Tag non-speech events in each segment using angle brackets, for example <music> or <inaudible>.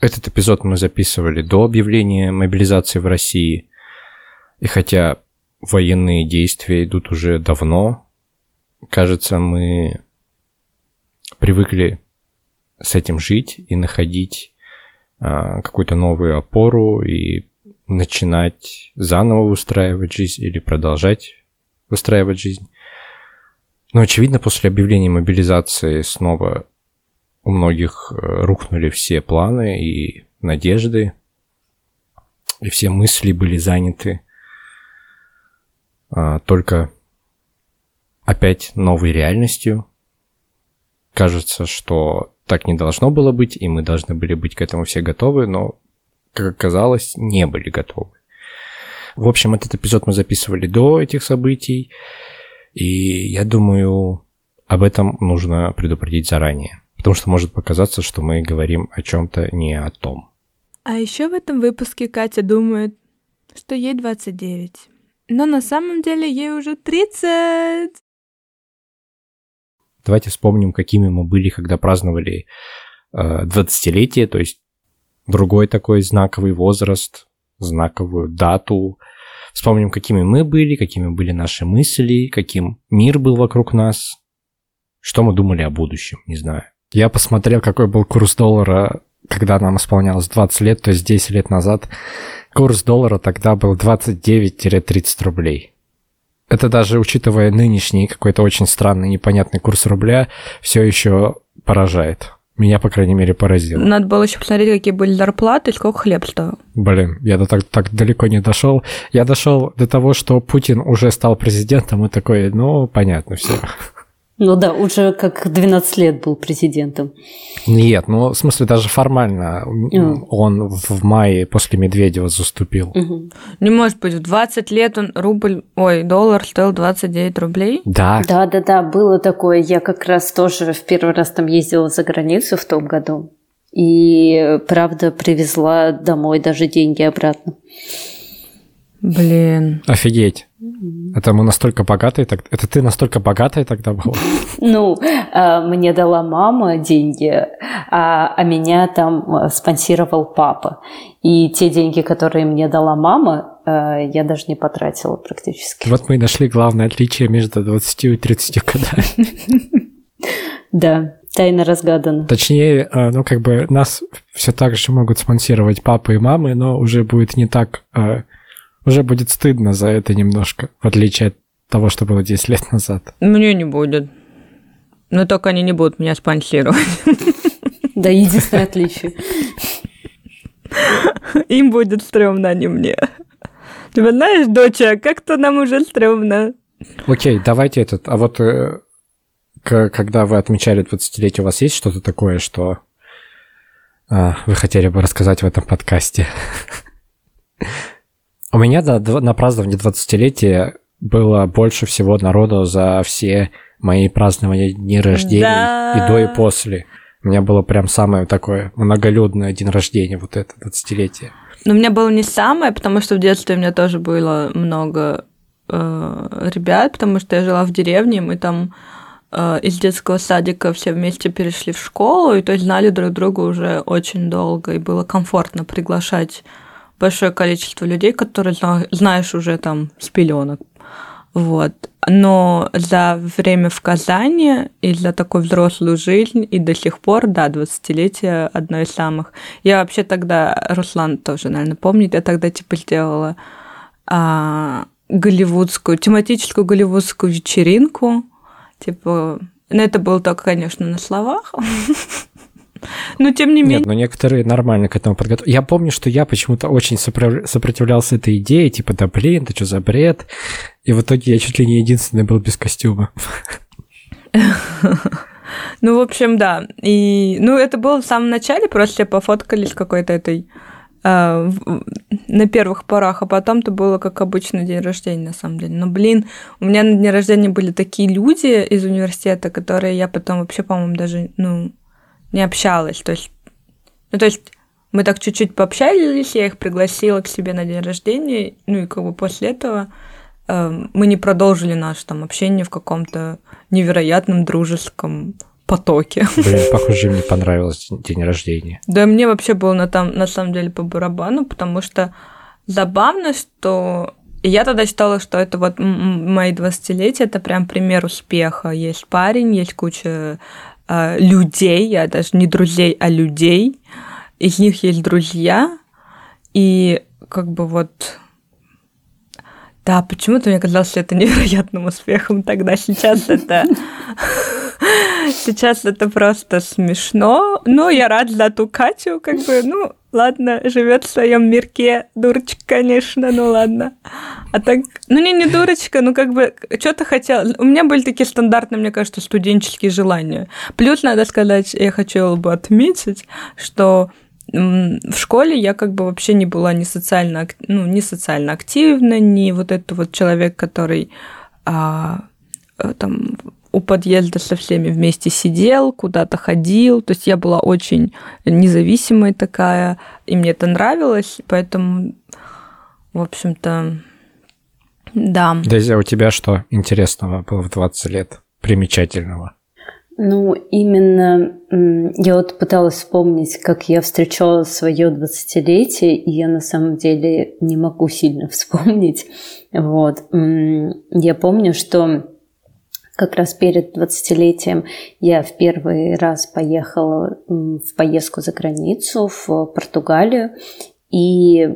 Этот эпизод мы записывали до объявления мобилизации в России. И хотя военные действия идут уже давно, кажется, мы привыкли с этим жить и находить а, какую-то новую опору и начинать заново устраивать жизнь или продолжать выстраивать жизнь. Но, очевидно, после объявления мобилизации снова у многих э, рухнули все планы и надежды, и все мысли были заняты а, только опять новой реальностью. Кажется, что так не должно было быть, и мы должны были быть к этому все готовы, но, как оказалось, не были готовы. В общем, этот эпизод мы записывали до этих событий, и я думаю, об этом нужно предупредить заранее, потому что может показаться, что мы говорим о чем-то не о том. А еще в этом выпуске Катя думает, что ей 29. Но на самом деле ей уже 30. Давайте вспомним, какими мы были, когда праздновали э, 20-летие, то есть другой такой знаковый возраст, знаковую дату. Вспомним, какими мы были, какими были наши мысли, каким мир был вокруг нас, что мы думали о будущем, не знаю. Я посмотрел, какой был курс доллара, когда нам исполнялось 20 лет, то есть 10 лет назад. Курс доллара тогда был 29-30 рублей. Это даже учитывая нынешний какой-то очень странный, непонятный курс рубля, все еще поражает. Меня, по крайней мере, поразило. Надо было еще посмотреть, какие были зарплаты, сколько хлеб стоил. Блин, я до так, так далеко не дошел. Я дошел до того, что Путин уже стал президентом, и такой, ну, понятно все. Ну да, уже как 12 лет был президентом. Нет, ну, в смысле, даже формально mm. он в мае после Медведева заступил. Mm-hmm. Не может быть, в 20 лет он рубль, ой, доллар стоил 29 рублей? Да. Да, да, да, было такое. Я как раз тоже в первый раз там ездила за границу в том году. И, правда, привезла домой даже деньги обратно. Блин. Офигеть. Это мы настолько богатые, так... это ты настолько богатая тогда была? Ну, а, мне дала мама деньги, а, а меня там а, спонсировал папа. И те деньги, которые мне дала мама, я даже не потратила практически. Вот мы и нашли главное отличие между 20 и 30 годами. <laughs> Да, тайна разгадана. Точнее, ну как бы нас все так же могут спонсировать папа и мамы, но уже будет не так уже будет стыдно за это немножко, в отличие от того, что было 10 лет назад. Мне не будет. Но только они не будут меня спонсировать. Да, единственное отличие. Им будет стрёмно, а не мне. Ты знаешь, доча, как-то нам уже стрёмно. Окей, давайте этот. А вот э, когда вы отмечали 20-летие, у вас есть что-то такое, что э, вы хотели бы рассказать в этом подкасте? У меня да, на празднование 20-летия было больше всего народу за все мои празднования дни рождения да. и до, и после. У меня было прям самое такое многолюдное день рождения, вот это 20-летие. Но у меня было не самое, потому что в детстве у меня тоже было много э, ребят, потому что я жила в деревне, мы там э, из детского садика все вместе перешли в школу, и то есть знали друг друга уже очень долго, и было комфортно приглашать большое количество людей, которые знаешь уже там с пеленок. Вот. Но за время в Казани и за такую взрослую жизнь и до сих пор, да, 20-летие одно из самых. Я вообще тогда, Руслан тоже, наверное, помнит, я тогда типа сделала а, голливудскую, тематическую голливудскую вечеринку. Типа, ну это было только, конечно, на словах. <laughs> Но тем не менее... Нет, но некоторые нормально к этому подготовились. Я помню, что я почему-то очень сопротивлялся этой идее, типа, да блин, это что за бред? И в итоге я чуть ли не единственный был без костюма. <laughs> Ну, в общем, да. И, ну, это было в самом начале, просто пофоткались какой-то этой э, на первых порах, а потом-то было как обычно день рождения, на самом деле. Но, блин, у меня на дне рождения были такие люди из университета, которые я потом вообще, по-моему, даже, ну, не общалась. То есть, ну, то есть мы так чуть-чуть пообщались, я их пригласила к себе на день рождения, ну и как бы после этого э, мы не продолжили наше там общение в каком-то невероятном дружеском потоке. Блин, <laughs> похоже, мне понравилось день рождения. Да, мне вообще было на, там, на самом деле по барабану, потому что забавно, что я тогда считала, что это вот мои 20-летия, это прям пример успеха. Есть парень, есть куча людей, я даже не друзей, а людей. Из них есть друзья, и как бы вот да, почему-то мне казалось это невероятным успехом тогда. Сейчас это... Сейчас это просто смешно. Но я рад за ту Катю, как бы, ну, ладно, живет в своем мирке. Дурочка, конечно, ну ладно. А так, ну не, не дурочка, ну как бы, что-то хотела. У меня были такие стандартные, мне кажется, студенческие желания. Плюс, надо сказать, я хотела бы отметить, что в школе я как бы вообще не была не социально, ну, не социально активна, не вот этот вот человек, который а, э, там у подъезда со всеми вместе сидел, куда-то ходил. То есть я была очень независимая такая, и мне это нравилось, поэтому, в общем-то, да. Дезя, у тебя что интересного было в 20 лет? Примечательного? Ну, именно я вот пыталась вспомнить, как я встречала свое 20-летие, и я на самом деле не могу сильно <laughs> вспомнить. Вот. Я помню, что как раз перед 20-летием я в первый раз поехала в поездку за границу, в Португалию, и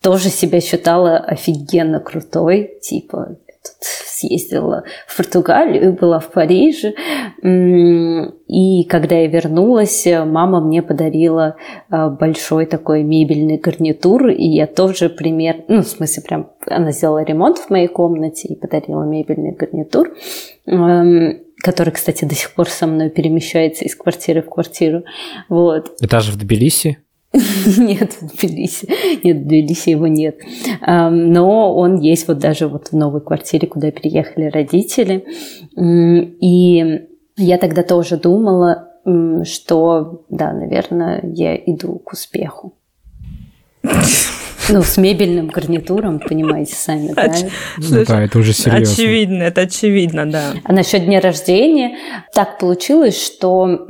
тоже себя считала офигенно крутой, типа тут съездила в Португалию, была в Париже. И когда я вернулась, мама мне подарила а, большой такой мебельный гарнитур, и я тоже пример, ну, в смысле, прям она сделала ремонт в моей комнате и подарила мебельный гарнитур который, кстати, до сих пор со мной перемещается из квартиры в квартиру. Вот. И даже в Тбилиси? <laughs> Нет, в Тбилиси. Нет, в Тбилиси его нет. Но он есть вот даже вот в новой квартире, куда переехали родители. И я тогда тоже думала, что, да, наверное, я иду к успеху. Ну, с мебельным гарнитуром, понимаете сами, да? Ну, да, это уже серьезно. Очевидно, это очевидно, да. А насчет дня рождения так получилось, что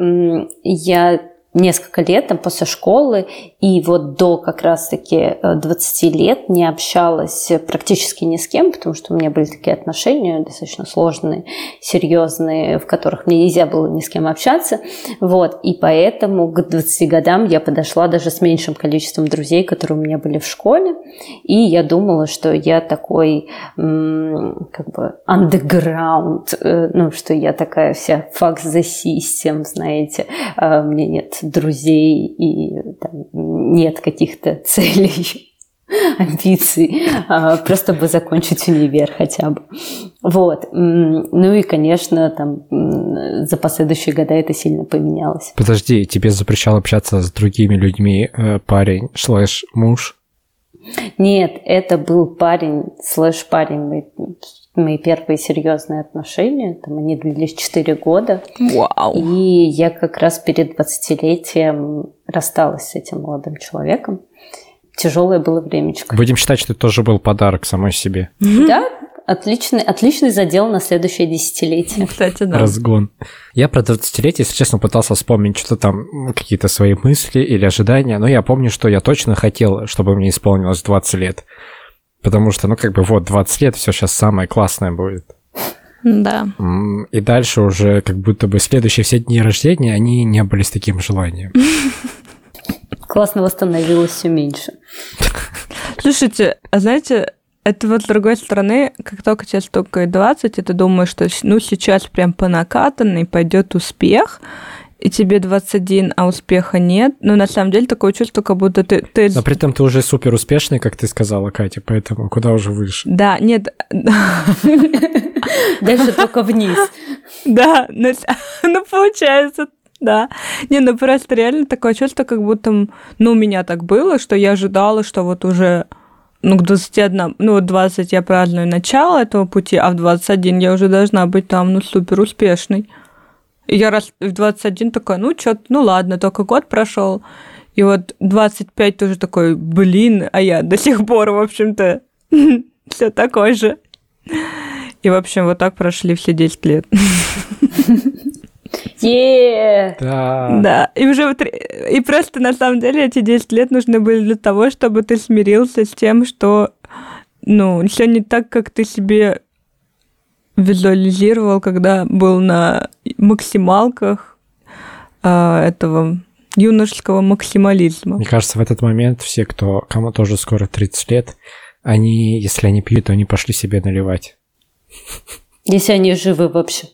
я несколько лет там, после школы и вот до как раз-таки 20 э, лет не общалась практически ни с кем, потому что у меня были такие отношения достаточно сложные, серьезные, в которых мне нельзя было ни с кем общаться. Вот. И поэтому к 20 годам я подошла даже с меньшим количеством друзей, которые у меня были в школе. И я думала, что я такой как бы underground, э, ну, что я такая вся fuck the system, знаете, а мне нет друзей и там, нет каких-то <laughs> целей амбиций, а, просто бы закончить универ хотя бы. Вот. Ну и, конечно, там за последующие года это сильно поменялось. Подожди, тебе запрещал общаться с другими людьми э, парень слэш муж? Нет, это был парень слэш парень мои первые серьезные отношения. Там они длились 4 года. Вау. И я как раз перед 20-летием рассталась с этим молодым человеком. Тяжелое было времечко. Будем считать, что это тоже был подарок самой себе. Да, отличный, отличный задел на следующее десятилетие. Кстати, да. Разгон. Я про 20-летие, если честно, пытался вспомнить что-то там, какие-то свои мысли или ожидания, но я помню, что я точно хотел, чтобы мне исполнилось 20 лет. Потому что, ну, как бы вот 20 лет, все сейчас самое классное будет. Да. И дальше уже как будто бы следующие все дни рождения, они не были с таким желанием. <laughs> Классно восстановилось все меньше. <laughs> Слушайте, а знаете, это вот с другой стороны, как только тебе столько 20, и ты думаешь, что ну сейчас прям по накатанной пойдет успех, и тебе 21, а успеха нет. Но на самом деле такое чувство, как будто ты... ты... Но при этом ты уже супер успешный, как ты сказала, Катя, поэтому куда уже выше? Да, нет. <laughs> Дальше только вниз. Да, <laughs> ну получается, да. Не, ну просто реально такое чувство, как будто, ну, у меня так было, что я ожидала, что вот уже ну, к 21, ну, вот 20 я праздную начало этого пути, а в 21 я уже должна быть там, ну, супер успешной. И я раз в 21 такая, ну, что ну ладно, только год прошел. И вот 25 тоже такой, блин, а я до сих пор, в общем-то, <laughs> все такой же. И, в общем, вот так прошли все 10 лет. <laughs> Yeah. Да. Да, и уже вот, и просто на самом деле эти 10 лет нужны были для того, чтобы ты смирился с тем, что, ну, все не так, как ты себе визуализировал, когда был на максималках э, этого юношеского максимализма. Мне кажется, в этот момент все, кто, кому тоже скоро 30 лет, они, если они пьют, то они пошли себе наливать. Если они живы вообще.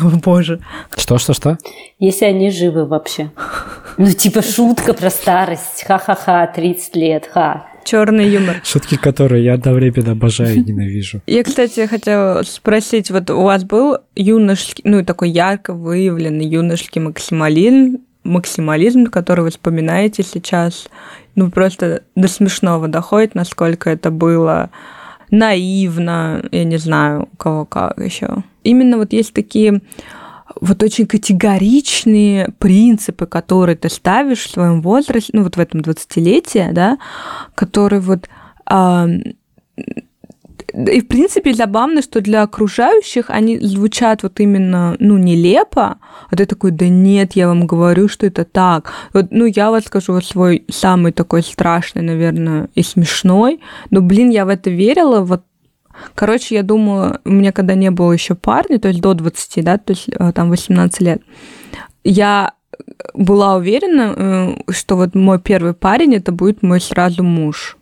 О, боже. Что, что, что? Если они живы вообще. Ну, типа шутка про старость. Ха-ха-ха, 30 лет, ха. Черный юмор. Шутки, которые я одновременно обожаю и ненавижу. Я, кстати, хотела спросить, вот у вас был юношеский, ну, такой ярко выявленный юношеский максимализм, максимализм, который вы вспоминаете сейчас, ну, просто до смешного доходит, насколько это было наивно, я не знаю, у кого как еще. Именно вот есть такие вот очень категоричные принципы, которые ты ставишь в своем возрасте, ну вот в этом 20-летии, да, которые вот а, и, в принципе, забавно, что для окружающих они звучат вот именно, ну, нелепо, а ты такой, да нет, я вам говорю, что это так. Вот, ну, я вот скажу вот свой самый такой страшный, наверное, и смешной, но, блин, я в это верила, вот Короче, я думала, у меня когда не было еще парня, то есть до 20, да, то есть э, там 18 лет, я была уверена, э, что вот мой первый парень это будет мой сразу муж.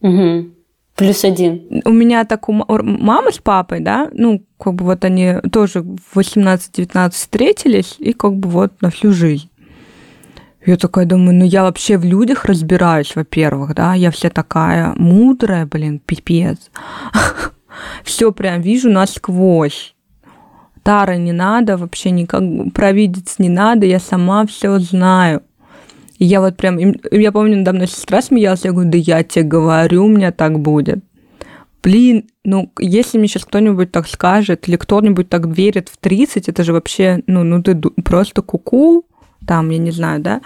Угу. Плюс один. У меня так у мамы с папой, да, ну, как бы вот они тоже в 18-19 встретились, и как бы вот на всю жизнь. Я такая думаю, ну я вообще в людях разбираюсь, во-первых, да, я вся такая мудрая, блин, пипец. <laughs> Все прям вижу насквозь. Тара не надо, вообще никак провидец не надо, я сама все знаю. И я вот прям, я помню, надо мной сестра смеялась, я говорю, да я тебе говорю, у меня так будет. Блин, ну, если мне сейчас кто-нибудь так скажет, или кто-нибудь так верит в 30, это же вообще, ну, ну ты просто куку, -ку, там, я не знаю, да,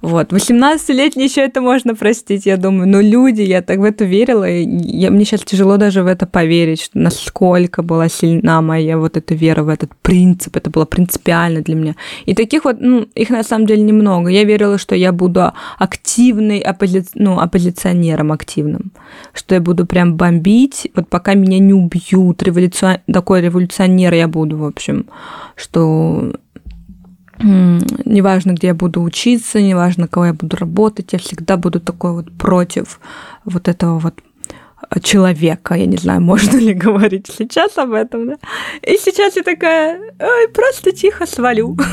вот. 18-летний еще это можно простить, я думаю. Но люди, я так в это верила, и я, мне сейчас тяжело даже в это поверить, что насколько была сильна моя вот эта вера в этот принцип. Это было принципиально для меня. И таких вот, ну, их на самом деле немного. Я верила, что я буду активной оппози... ну, оппозиционером активным. Что я буду прям бомбить, вот пока меня не убьют. Революцион... Такой революционер я буду, в общем. Что неважно, где я буду учиться, неважно, кого я буду работать, я всегда буду такой вот против вот этого вот человека, я не знаю, <laughs> можно ли говорить сейчас об этом, да? И сейчас я такая, ой, просто тихо свалю. <laughs>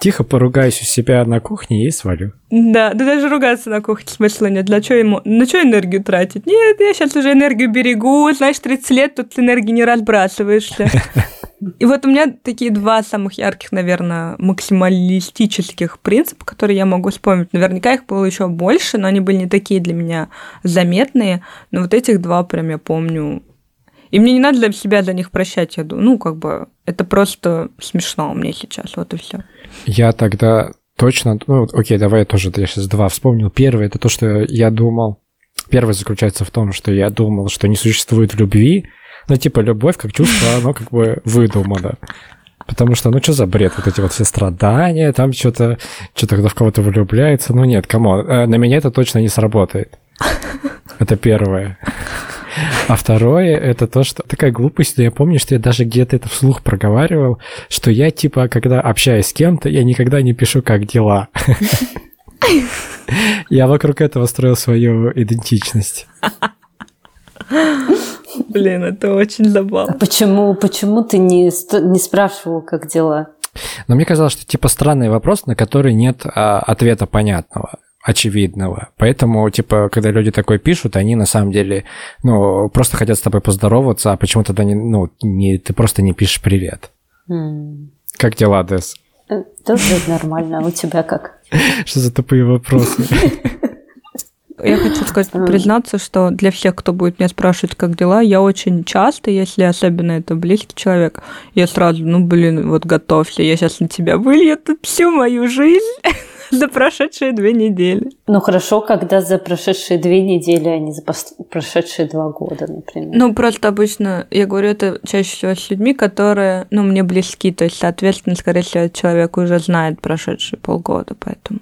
Тихо поругаюсь у себя на кухне и свалю. Да, да даже ругаться на кухне смысла нет. Для чего ему, на что энергию тратить? Нет, я сейчас уже энергию берегу, знаешь, 30 лет тут энергии не разбрасываешься. <laughs> И вот у меня такие два самых ярких, наверное, максималистических принципа, которые я могу вспомнить. Наверняка их было еще больше, но они были не такие для меня заметные. Но вот этих два прям я помню. И мне не надо для себя за них прощать, я думаю. Ну, как бы, это просто смешно мне сейчас, вот и все. Я тогда точно, ну, окей, давай я тоже я сейчас два вспомнил. Первый, это то, что я думал. Первый заключается в том, что я думал, что не существует любви, ну, типа, любовь как чувство, оно как бы выдумано. Потому что, ну, что за бред, вот эти вот все страдания, там что-то, что-то кто в кого-то влюбляется. Ну, нет, кому? Э, на меня это точно не сработает. <laughs> Это первое. А второе, это то, что такая глупость, я помню, что я даже где-то это вслух проговаривал, что я, типа, когда общаюсь с кем-то, я никогда не пишу, как дела. <laughs> Я вокруг этого строил свою идентичность. <laughs> Блин, это очень забавно. А почему, почему ты не, не спрашивал, как дела? Но мне казалось, что типа странный вопрос, на который нет а, ответа понятного очевидного. Поэтому, типа, когда люди такое пишут, они на самом деле, ну, просто хотят с тобой поздороваться, а почему тогда не, ну, не, ты просто не пишешь привет. Mm. Как дела, Дес? Э, тоже нормально. А у тебя как? <laughs> Что за тупые вопросы? <laughs> Я хочу сказать, признаться, что для всех, кто будет меня спрашивать, как дела, я очень часто, если особенно это близкий человек, я сразу, ну, блин, вот готовься, я сейчас на тебя вылью тут всю мою жизнь. <laughs> за прошедшие две недели. Ну хорошо, когда за прошедшие две недели, а не за прошедшие два года, например. Ну просто обычно, я говорю это чаще всего с людьми, которые, ну, мне близки, то есть, соответственно, скорее всего, человек уже знает прошедшие полгода, поэтому...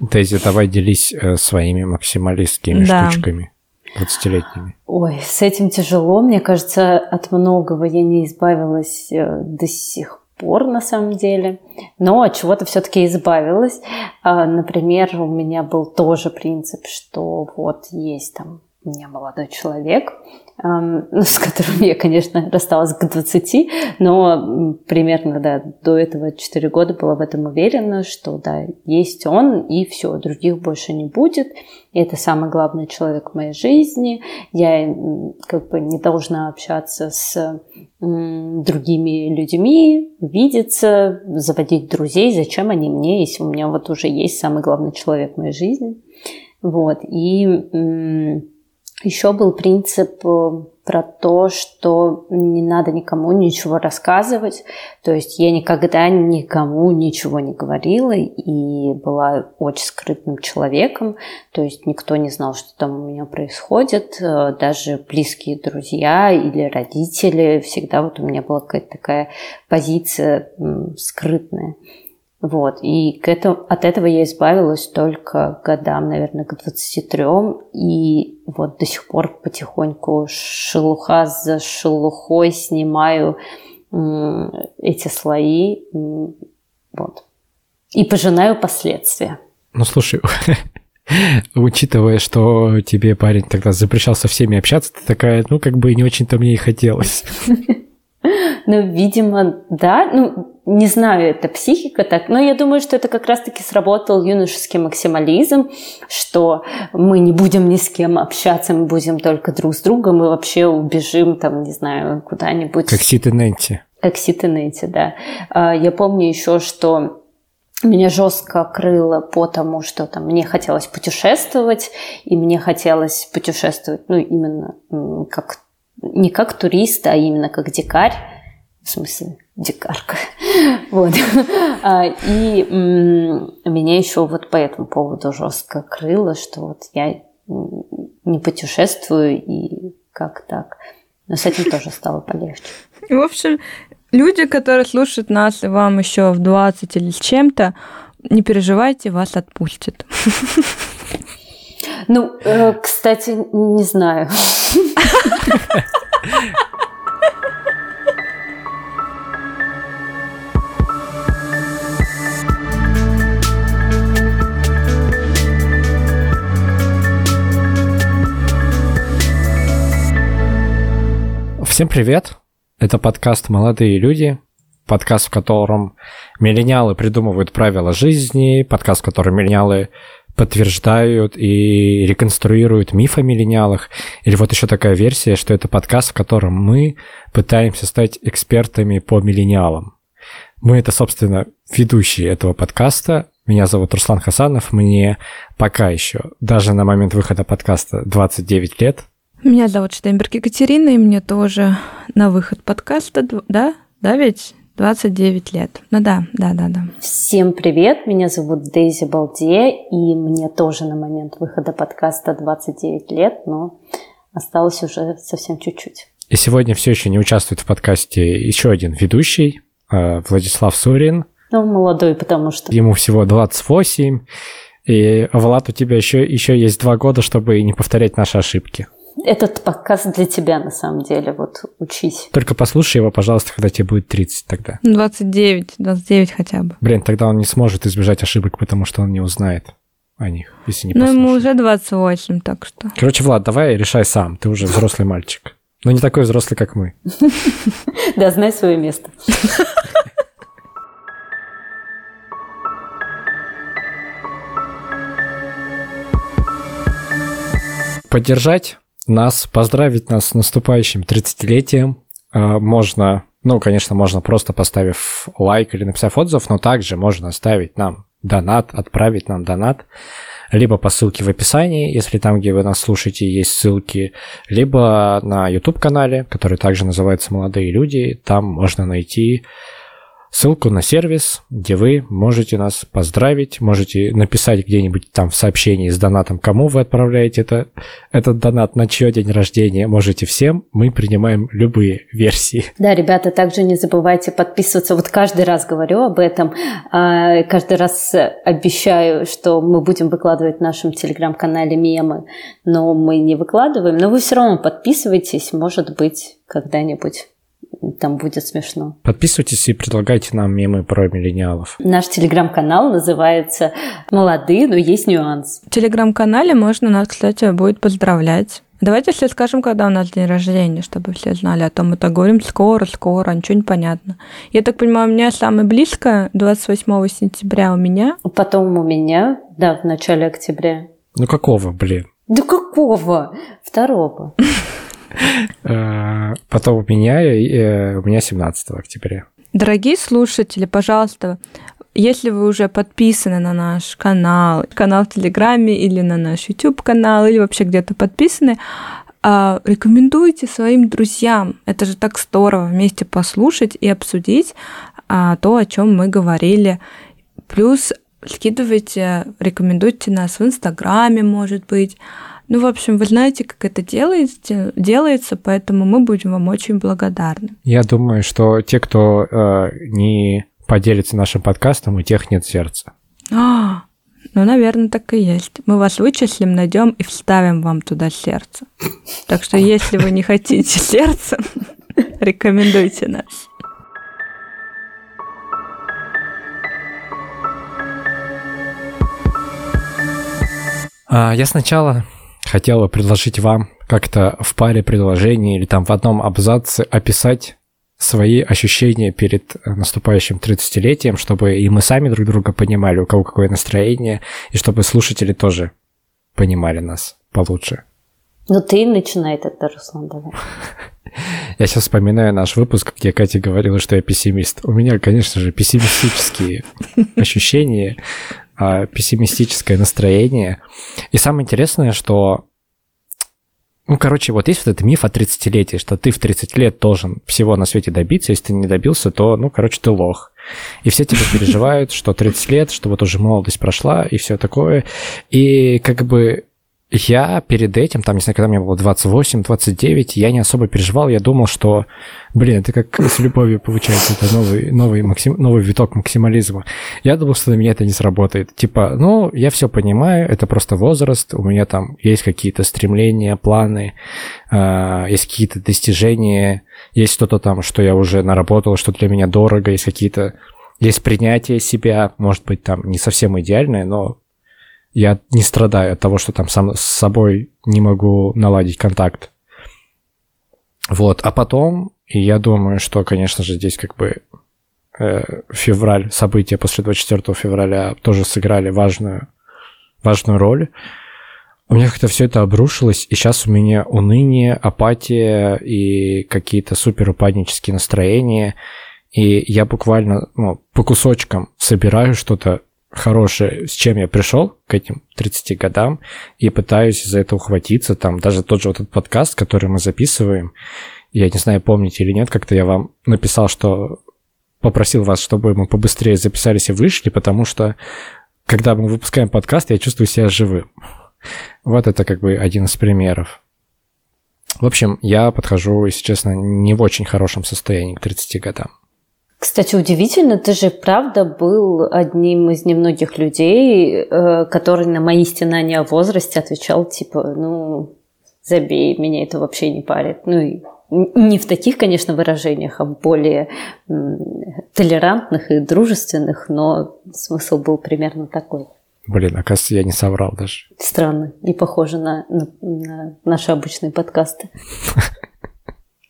Дейзи, давай делись э, своими максималистскими да. штучками. 20-летними? Ой, с этим тяжело. Мне кажется, от многого я не избавилась э, до сих пор на самом деле, но от чего-то все-таки избавилась. А, например, у меня был тоже принцип, что вот есть там у меня молодой человек, ну, <laughs> с которым я, конечно, рассталась к 20, но примерно, да, до этого 4 года была в этом уверена, что, да, есть он, и все, других больше не будет. И это самый главный человек в моей жизни. Я как бы не должна общаться с другими людьми, видеться, заводить друзей. Зачем они мне, если у меня вот уже есть самый главный человек в моей жизни? Вот, и еще был принцип э, про то, что не надо никому ничего рассказывать. То есть я никогда никому ничего не говорила и была очень скрытным человеком. То есть никто не знал, что там у меня происходит. Э, даже близкие друзья или родители. Всегда вот у меня была какая-то такая позиция скрытная. Вот, и к этому, от этого я избавилась только годам, наверное, к 23, и вот до сих пор потихоньку шелуха за шелухой снимаю эти слои, вот, и пожинаю последствия. Ну, слушай, <laughs> учитывая, что тебе парень тогда запрещал со всеми общаться, ты такая, ну, как бы не очень-то мне и хотелось. <laughs> Ну, видимо, да. Ну, не знаю, это психика так, но я думаю, что это как раз-таки сработал юношеский максимализм, что мы не будем ни с кем общаться, мы будем только друг с другом, мы вообще убежим там, не знаю, куда-нибудь. Как Сит и Нэнти. Как Сит и Нэнти, да. А, я помню еще, что меня жестко крыло по тому, что там мне хотелось путешествовать, и мне хотелось путешествовать, ну, именно как не как турист, а именно как дикарь в смысле, дикарка. <laughs> вот. А, и меня еще вот по этому поводу жестко крыло, что вот я не путешествую и как так. Но с этим тоже стало полегче. <laughs> В общем, люди, которые слушают нас, и вам еще в 20 или с чем-то, не переживайте, вас отпустят. <laughs> Ну, э, кстати, не знаю. Всем привет! Это подкаст «Молодые люди», подкаст, в котором миллениалы придумывают правила жизни, подкаст, в котором миллениалы подтверждают и реконструируют миф о миллениалах. Или вот еще такая версия, что это подкаст, в котором мы пытаемся стать экспертами по миллениалам. Мы это, собственно, ведущие этого подкаста. Меня зовут Руслан Хасанов, мне пока еще, даже на момент выхода подкаста, 29 лет, меня зовут Штейнберг Екатерина, и мне тоже на выход подкаста, да? Да ведь? 29 лет. Ну да, да, да, да. Всем привет, меня зовут Дейзи Балде, и мне тоже на момент выхода подкаста 29 лет, но осталось уже совсем чуть-чуть. И сегодня все еще не участвует в подкасте еще один ведущий, э, Владислав Сурин. Ну, молодой, потому что... Ему всего 28, и, Влад, у тебя еще, еще есть два года, чтобы не повторять наши ошибки. Этот подкаст для тебя, на самом деле, вот учись. Только послушай его, пожалуйста, когда тебе будет 30 тогда. 29, 29 хотя бы. Блин, тогда он не сможет избежать ошибок, потому что он не узнает о них, если не Ну, ему уже 28, так что... Короче, Влад, давай решай сам, ты уже взрослый мальчик. Но не такой взрослый, как мы. <laughs> Да, знай свое место. Поддержать нас, поздравить нас с наступающим 30-летием. А, можно, ну, конечно, можно просто поставив лайк или написав отзыв, но также можно оставить нам донат, отправить нам донат, либо по ссылке в описании, если там, где вы нас слушаете, есть ссылки, либо на YouTube-канале, который также называется «Молодые люди», там можно найти ссылку на сервис, где вы можете нас поздравить, можете написать где-нибудь там в сообщении с донатом, кому вы отправляете это, этот донат, на чье день рождения. Можете всем, мы принимаем любые версии. Да, ребята, также не забывайте подписываться. Вот каждый раз говорю об этом, а, каждый раз обещаю, что мы будем выкладывать в нашем телеграм-канале мемы, но мы не выкладываем. Но вы все равно подписывайтесь, может быть, когда-нибудь там будет смешно. Подписывайтесь и предлагайте нам мемы про миллениалов. Наш телеграм-канал называется «Молодые, но есть нюанс». В телеграм-канале можно нас, кстати, будет поздравлять. Давайте все скажем, когда у нас день рождения, чтобы все знали, а то мы так говорим скоро, скоро, ничего не понятно. Я так понимаю, у меня самое близкое 28 сентября у меня. Потом у меня, да, в начале октября. Ну какого, блин? Да какого? Второго. <laughs> Э, потом у меня, э, у меня 17 октября. Дорогие слушатели, пожалуйста, если вы уже подписаны на наш канал, канал в Телеграме или на наш YouTube канал, или вообще где-то подписаны, а, рекомендуйте своим друзьям. Это же так здорово вместе послушать и обсудить а, то, о чем мы говорили. Плюс скидывайте, рекомендуйте нас в Инстаграме, может быть, ну, в общем, вы знаете, как это делается, делается, поэтому мы будем вам очень благодарны. Я думаю, что те, кто э, не поделится нашим подкастом, у тех нет сердца. А, ну, наверное, так и есть. Мы вас вычислим, найдем и вставим вам туда сердце. Так что, если вы не хотите сердца, <laughs> рекомендуйте нас. А, я сначала хотел бы предложить вам как-то в паре предложений или там в одном абзаце описать свои ощущения перед наступающим 30-летием, чтобы и мы сами друг друга понимали, у кого какое настроение, и чтобы слушатели тоже понимали нас получше. Ну ты начинай тогда, Руслан, давай. <laughs> Я сейчас вспоминаю наш выпуск, где Катя говорила, что я пессимист. У меня, конечно же, пессимистические <laughs> ощущения а, пессимистическое настроение. И самое интересное, что ну, короче, вот есть вот этот миф о 30-летии, что ты в 30 лет должен всего на свете добиться, если ты не добился, то, ну, короче, ты лох. И все тебе переживают, что 30 лет, что вот уже молодость прошла и все такое. И как бы я перед этим, там, не знаю, когда мне было 28-29, я не особо переживал, я думал, что, блин, это как с любовью получается, это новый, новый, максим, новый виток максимализма. Я думал, что на меня это не сработает. Типа, ну, я все понимаю, это просто возраст, у меня там есть какие-то стремления, планы, э, есть какие-то достижения, есть что-то там, что я уже наработал, что для меня дорого, есть какие-то есть принятие себя, может быть, там не совсем идеальное, но я не страдаю от того, что там сам с собой не могу наладить контакт. Вот, а потом, и я думаю, что, конечно же, здесь как бы э, февраль, события после 24 февраля тоже сыграли важную, важную роль. У меня как-то все это обрушилось, и сейчас у меня уныние, апатия и какие-то супер упаднические настроения. И я буквально ну, по кусочкам собираю что-то хорошее, с чем я пришел к этим 30 годам, и пытаюсь за это ухватиться. Там даже тот же вот этот подкаст, который мы записываем, я не знаю, помните или нет, как-то я вам написал, что попросил вас, чтобы мы побыстрее записались и вышли, потому что когда мы выпускаем подкаст, я чувствую себя живым. Вот это как бы один из примеров. В общем, я подхожу, если честно, не в очень хорошем состоянии к 30 годам. Кстати, удивительно, ты же правда был одним из немногих людей, э, который на мои стенания о возрасте отвечал, типа, ну, забей, меня это вообще не парит. Ну, и не в таких, конечно, выражениях, а в более толерантных и дружественных, но смысл был примерно такой. Блин, оказывается, я не соврал даже. Странно, не похоже на, на, на наши обычные подкасты. <laughs>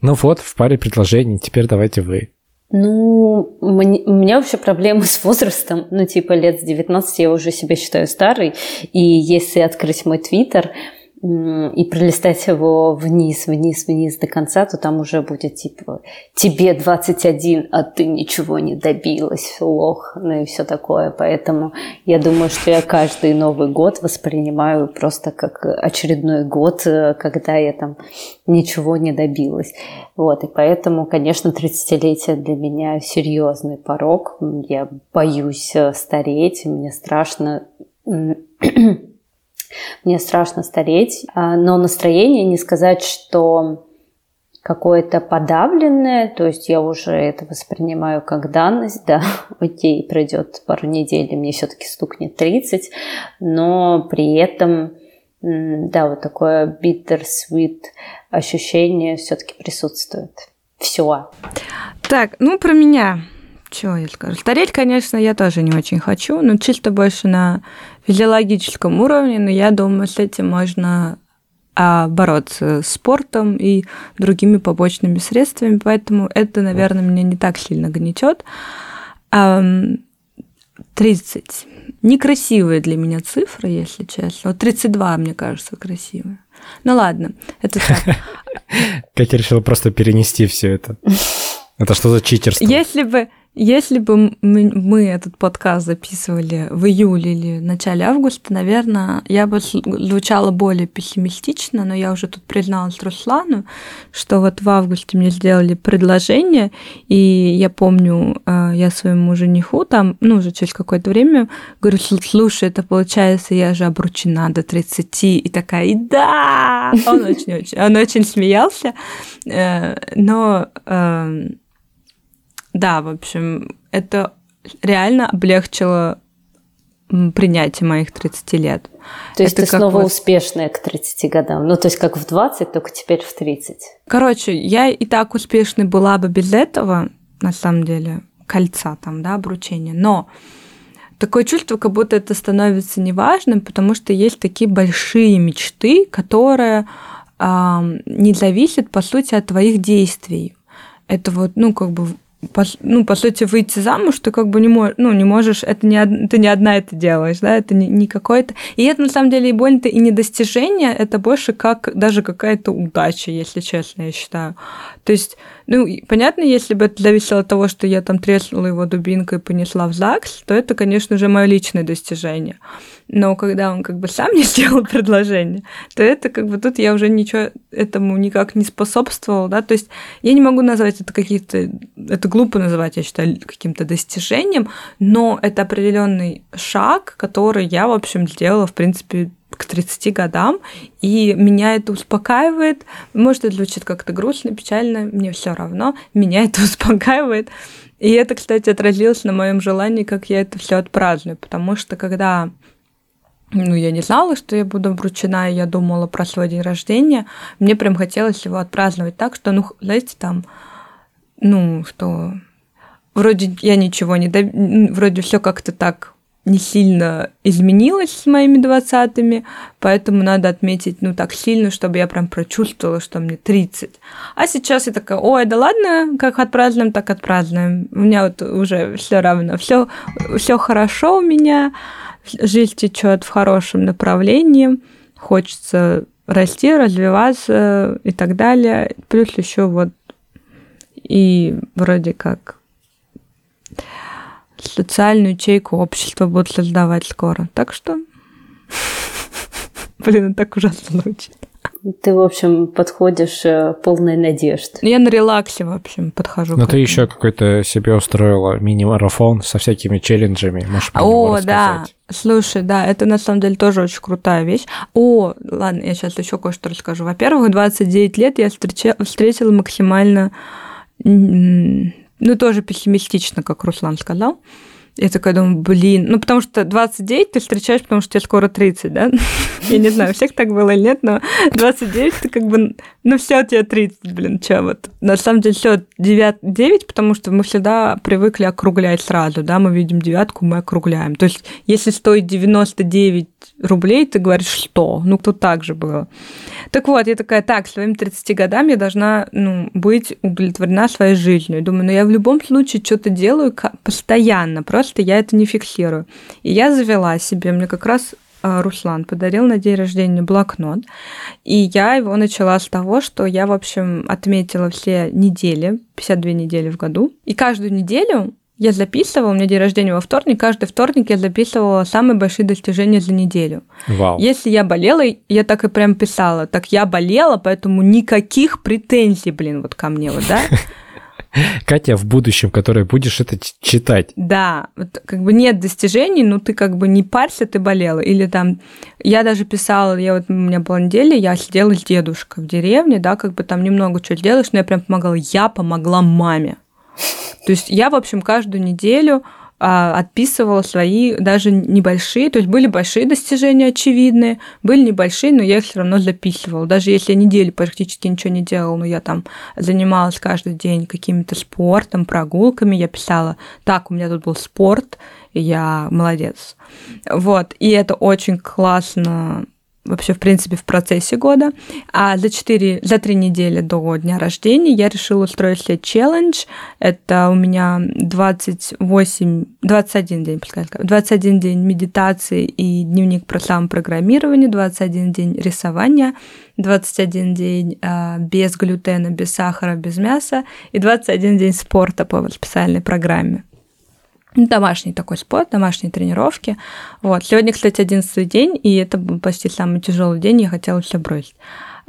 Ну вот, в паре предложений, теперь давайте вы. Ну, мне, у меня вообще проблемы <laughs> с возрастом. Ну, типа лет с 19 я уже себя считаю старой. И если открыть мой твиттер, и пролистать его вниз, вниз, вниз до конца, то там уже будет типа «Тебе 21, а ты ничего не добилась, лох», ну и все такое. Поэтому я думаю, что я каждый Новый год воспринимаю просто как очередной год, э, когда я там ничего не добилась. Вот, и поэтому, конечно, 30-летие для меня серьезный порог. Я боюсь э, стареть, мне страшно <clears throat> мне страшно стареть, а, но настроение не сказать, что какое-то подавленное, то есть я уже это воспринимаю как данность, да, <laughs> окей, пройдет пару недель, и мне все-таки стукнет 30, но при этом, да, вот такое bitter-sweet ощущение все-таки присутствует. Все. Так, ну про меня. Чего я скажу? Стареть, конечно, я тоже не очень хочу, но чисто больше на физиологическом уровне, но я думаю, с этим можно а, бороться спортом и другими побочными средствами, поэтому это, наверное, меня не так сильно гнетет. 30. Некрасивые для меня цифры, если честно. Вот 32, мне кажется, красивые. Ну ладно, это так. <laughs> Катя решила просто перенести все это. Это что за читерство? Если бы, если бы мы этот подкаст записывали в июле или в начале августа, наверное, я бы звучала более пессимистично, но я уже тут призналась Руслану, что вот в августе мне сделали предложение, и я помню, э, я своему жениху там, ну, уже через какое-то время говорю, слушай, это получается, я же обручена до 30, и такая, и да! Он очень-очень, он очень смеялся, э, но эм, да, в общем, это реально облегчило принятие моих 30 лет. То есть это ты снова вот... успешная к 30 годам? Ну, то есть как в 20, только теперь в 30? Короче, я и так успешной была бы без этого, на самом деле, кольца там, да, обручения. Но такое чувство, как будто это становится неважным, потому что есть такие большие мечты, которые э, не зависят, по сути, от твоих действий. Это вот, ну, как бы ну, по сути, выйти замуж, ты как бы не, можешь, ну, не можешь, это не, ты не одна это делаешь, да, это не, не какое-то... И это, на самом деле, и больно-то и не достижение, это больше как даже какая-то удача, если честно, я считаю. То есть, ну, понятно, если бы это зависело от того, что я там треснула его дубинкой и понесла в ЗАГС, то это, конечно же, мое личное достижение. Но когда он как бы сам <laughs> не сделал предложение, то это как бы тут я уже ничего этому никак не способствовала, да, то есть я не могу назвать это какие-то, это глупо называть, я считаю, каким-то достижением, но это определенный шаг, который я, в общем, сделала, в принципе, к 30 годам, и меня это успокаивает. Может, это звучит как-то грустно, печально, мне все равно, меня это <laughs> успокаивает. И это, кстати, отразилось на моем желании, как я это все отпраздную, потому что когда ну, я не знала, что я буду обручена, и я думала про свой день рождения. Мне прям хотелось его отпраздновать так, что, ну, знаете, там, ну, что вроде я ничего не доб... вроде все как-то так не сильно изменилось с моими двадцатыми, поэтому надо отметить, ну, так сильно, чтобы я прям прочувствовала, что мне 30. А сейчас я такая, ой, да ладно, как отпразднуем, так отпразднуем. У меня вот уже все равно, все, все хорошо у меня, жизнь течет в хорошем направлении, хочется расти, развиваться и так далее. Плюс еще вот и вроде как социальную ячейку общества будут создавать скоро. Так что, <laughs> блин, это так ужасно звучит. Ты, в общем, подходишь э, полной надежд. Я на релаксе, в общем, подхожу. Но ты еще какой-то себе устроила мини-марафон со всякими челленджами. Можешь О, да. Слушай, да, это на самом деле тоже очень крутая вещь. О, ладно, я сейчас еще кое-что расскажу. Во-первых, 29 лет я встретила максимально, ну, тоже пессимистично, как Руслан сказал. Я такая думаю, блин, ну потому что 29 ты встречаешь, потому что тебе скоро 30, да? <laughs> Я не знаю, у всех так было или нет, но 29 ты как бы, ну все, у тебя 30, блин, че вот. На самом деле все 9, 9, потому что мы всегда привыкли округлять сразу, да, мы видим девятку, мы округляем. То есть если стоит 99 рублей, ты говоришь 100, ну тут так же было. Так вот, я такая, так, своим 30 годам я должна ну, быть удовлетворена своей жизнью. Думаю, ну я в любом случае что-то делаю постоянно, просто я это не фиксирую. И я завела себе, мне как раз э, Руслан подарил на день рождения блокнот, и я его начала с того, что я, в общем, отметила все недели, 52 недели в году, и каждую неделю я записывала, у меня день рождения во вторник, каждый вторник я записывала самые большие достижения за неделю. Вау. Если я болела, я так и прям писала, так я болела, поэтому никаких претензий, блин, вот ко мне, вот, да? <laughs> <laughs> Катя в будущем, которая будешь это читать. Да, вот как бы нет достижений, но ты как бы не парься, ты болела. Или там, я даже писала, я вот, у меня была неделя, я сидела с дедушкой в деревне, да, как бы там немного что делаешь, но я прям помогала. Я помогла маме. То есть я, в общем, каждую неделю отписывала свои даже небольшие, то есть были большие достижения очевидные, были небольшие, но я их все равно записывала. Даже если я неделю практически ничего не делала, но я там занималась каждый день каким-то спортом, прогулками, я писала, так, у меня тут был спорт, я молодец. Вот, и это очень классно вообще, в принципе, в процессе года. А за 4, за 3 недели до дня рождения я решила устроить себе челлендж. Это у меня 28, 21 день, пускай 21 день медитации и дневник про самопрограммирование, 21 день рисования, 21 день э, без глютена, без сахара, без мяса и 21 день спорта по специальной программе. Домашний такой спорт, домашние тренировки. Вот. Сегодня, кстати, одиннадцатый день, и это был почти самый тяжелый день, я хотела все бросить.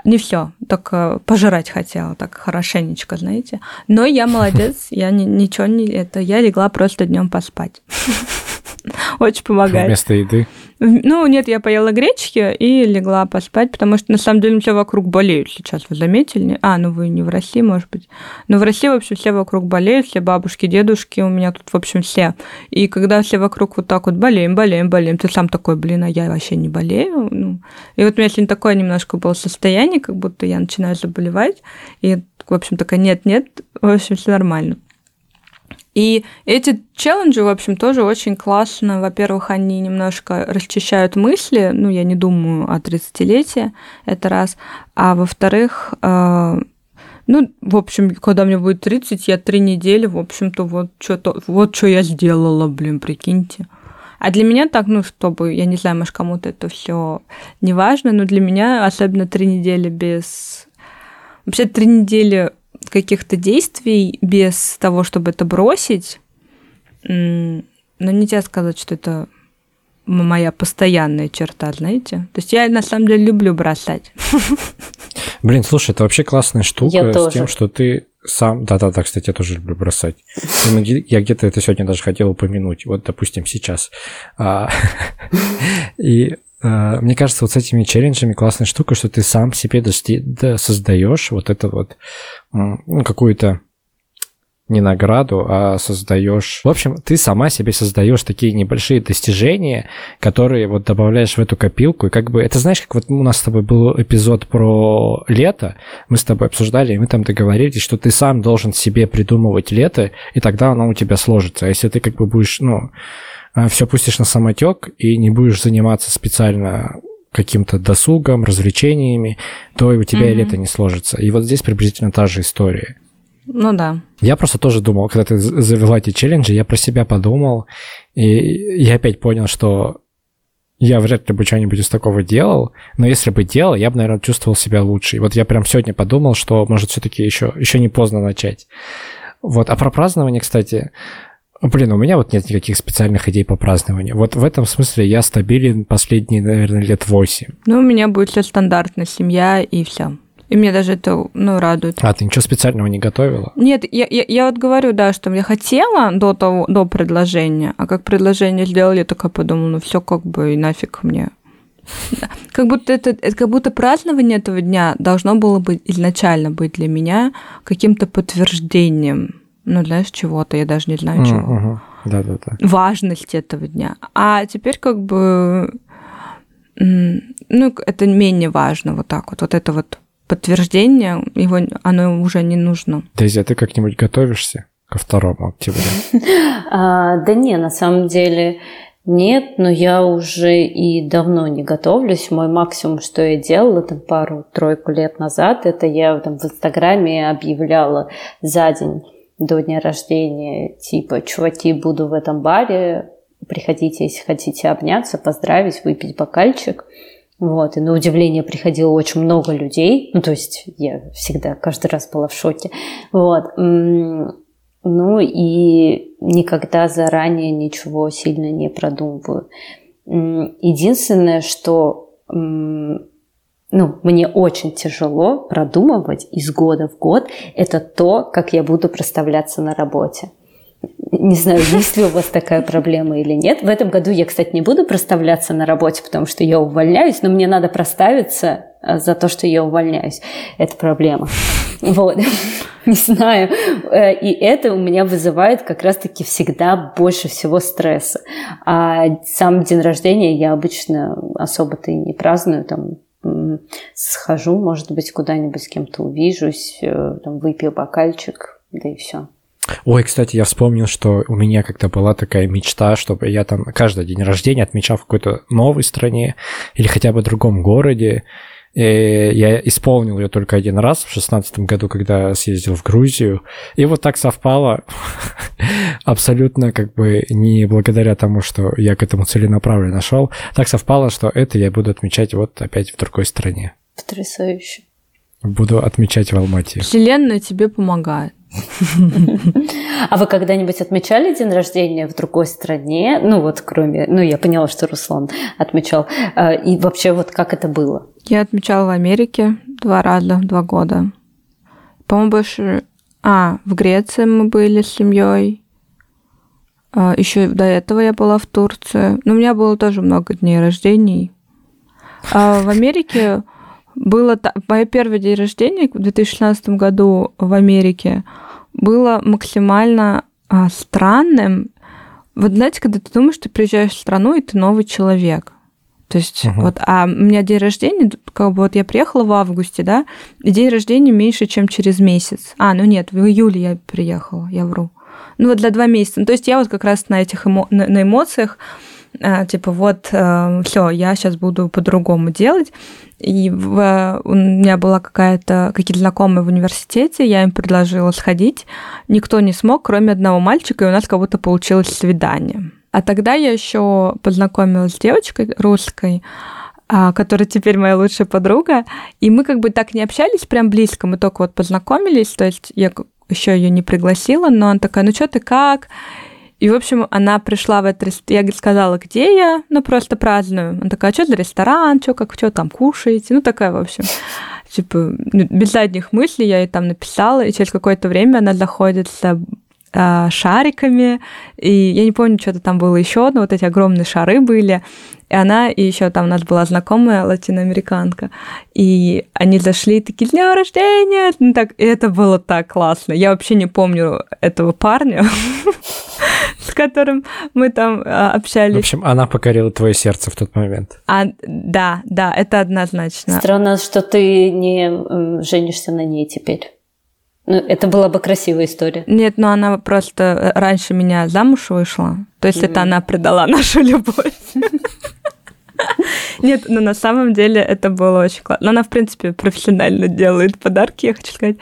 Не все, только пожрать хотела, так хорошенечко, знаете. Но я молодец, я ни, ничего не... Это я легла просто днем поспать. <laughs> <laughs> Очень помогает. Вместо еды? Ну, нет, я поела гречки и легла поспать, потому что на самом деле все вокруг болеют сейчас, вы заметили? А, ну вы не в России, может быть. Но в России, в общем, все вокруг болеют, все бабушки, дедушки, у меня тут, в общем, все. И когда все вокруг вот так вот болеем, болеем, болеем, ты сам такой, блин, а я вообще не болею. Ну. И вот у меня сегодня такое немножко было состояние, как будто я начинаю заболевать. И, в общем, такая, нет-нет, в общем, все нормально. И эти челленджи, в общем, тоже очень классно. Во-первых, они немножко расчищают мысли. Ну, я не думаю о 30-летии, это раз. А во-вторых, э, ну, в общем, когда мне будет 30, я три недели, в общем-то, вот что-то, вот что я сделала, блин, прикиньте. А для меня так, ну, чтобы, я не знаю, может, кому-то это все не важно, но для меня особенно три недели без... Вообще три недели каких-то действий без того, чтобы это бросить, но нельзя сказать, что это моя постоянная черта, знаете? То есть я на самом деле люблю бросать. <laughs> Блин, слушай, это вообще классная штука я с тоже. тем, что ты сам... Да-да-да, кстати, я тоже люблю бросать. Я где-то это сегодня даже хотел упомянуть. Вот, допустим, сейчас. А, <laughs> и мне кажется, вот с этими челленджами классная штука, что ты сам себе создаешь вот это вот ну, какую-то не награду, а создаешь... В общем, ты сама себе создаешь такие небольшие достижения, которые вот добавляешь в эту копилку, и как бы... Это знаешь, как вот у нас с тобой был эпизод про лето, мы с тобой обсуждали, и мы там договорились, что ты сам должен себе придумывать лето, и тогда оно у тебя сложится. А если ты как бы будешь, ну, все пустишь на самотек и не будешь заниматься специально каким-то досугом, развлечениями, то и у тебя mm-hmm. и лето не сложится. И вот здесь приблизительно та же история. Ну да. Я просто тоже думал, когда ты завела эти челленджи, я про себя подумал, и я опять понял, что я вряд ли бы что-нибудь из такого делал, но если бы делал, я бы, наверное, чувствовал себя лучше. И вот я прям сегодня подумал, что, может, все-таки еще, еще не поздно начать. Вот, а про празднование, кстати, Блин, у меня вот нет никаких специальных идей по празднованию. Вот в этом смысле я стабилен последние, наверное, лет восемь. Ну, у меня будет все стандартно, семья и все. И мне даже это, ну, радует. А, ты ничего специального не готовила? Нет, я, я, я вот говорю, да, что я хотела до того, до предложения, а как предложение сделали, я такая подумала, ну, все как бы и нафиг мне. Как будто это, это, как будто празднование этого дня должно было быть изначально быть для меня каким-то подтверждением, ну, знаешь, чего-то, я даже не знаю чего. Да, да, да. Важность этого дня. А теперь как бы, ну, это менее важно вот так вот, вот это вот подтверждение, его, оно уже не нужно. Дейзи, а ты как-нибудь готовишься ко второму октября? <laughs> А, да не, на самом деле нет, но я уже и давно не готовлюсь. Мой максимум, что я делала там пару-тройку лет назад, это я там в Инстаграме объявляла за день до дня рождения, типа, чуваки, буду в этом баре, приходите, если хотите обняться, поздравить, выпить бокальчик. Вот, и на удивление приходило очень много людей. Ну, то есть я всегда, каждый раз была в шоке. Вот. Ну и никогда заранее ничего сильно не продумываю. Единственное, что ну, мне очень тяжело продумывать из года в год, это то, как я буду проставляться на работе. Не знаю, есть ли у вас такая проблема или нет. В этом году я, кстати, не буду проставляться на работе, потому что я увольняюсь, но мне надо проставиться э, за то, что я увольняюсь. Это проблема. Вот. <laughs> Не знаю. Э, и это у меня вызывает как раз-таки всегда больше всего стресса. А сам день рождения я обычно особо-то и не праздную. Там схожу, может быть, куда-нибудь с кем-то увижусь, э, там, выпью бокальчик, да и все. Ой, кстати, я вспомнил, что у меня как-то была такая мечта, чтобы я там каждый день рождения отмечал в какой-то новой стране или хотя бы другом городе. И я исполнил ее только один раз в шестнадцатом году, когда съездил в Грузию. И вот так совпало, <laughs> абсолютно как бы не благодаря тому, что я к этому целенаправленно шел, так совпало, что это я буду отмечать вот опять в другой стране. Потрясающе. Буду отмечать в Алмате. Вселенная тебе помогает. А вы когда-нибудь отмечали день рождения в другой стране? Ну вот кроме, ну я поняла, что Руслан отмечал. А, и вообще вот как это было? Я отмечала в Америке два раза, два года. По-моему, больше... А, в Греции мы были с семьей. А, Еще до этого я была в Турции. Но у меня было тоже много дней рождений. А в Америке было... Мое первое день рождения в 2016 году в Америке было максимально а, странным. Вот знаете, когда ты думаешь, ты приезжаешь в страну, и ты новый человек. То есть угу. вот, а у меня день рождения, как бы вот я приехала в августе, да, и день рождения меньше, чем через месяц. А, ну нет, в июле я приехала, я вру. Ну вот для два месяца. Ну, то есть я вот как раз на этих эмо... на, эмоциях, типа вот, э, все, я сейчас буду по-другому делать. И в, у меня была какая-то какие-то знакомые в университете, я им предложила сходить. Никто не смог, кроме одного мальчика, и у нас как будто получилось свидание. А тогда я еще познакомилась с девочкой русской, а, которая теперь моя лучшая подруга, и мы как бы так не общались прям близко, мы только вот познакомились, то есть я еще ее не пригласила, но она такая, ну что ты как? И, в общем, она пришла в этот ресторан, я сказала, где я, ну, просто праздную. Она такая, а что за ресторан, что, как, что там кушаете? Ну, такая, в общем, типа, без задних мыслей я ей там написала, и через какое-то время она заходит с шариками, и я не помню, что-то там было еще, но вот эти огромные шары были, и она, и еще там у нас была знакомая латиноамериканка, и они зашли такие, дня рождения, ну так, и это было так классно. Я вообще не помню этого парня, <laughs> с которым мы там а, общались. В общем, она покорила твое сердце в тот момент. А, да, да, это однозначно. Странно, что ты не женишься на ней теперь. Ну, это была бы красивая история. Нет, но она просто э, раньше меня замуж вышла. То есть mm-hmm. это она предала нашу любовь. <laughs> Нет, но на самом деле это было очень классно. Она, в принципе, профессионально делает подарки, я хочу сказать.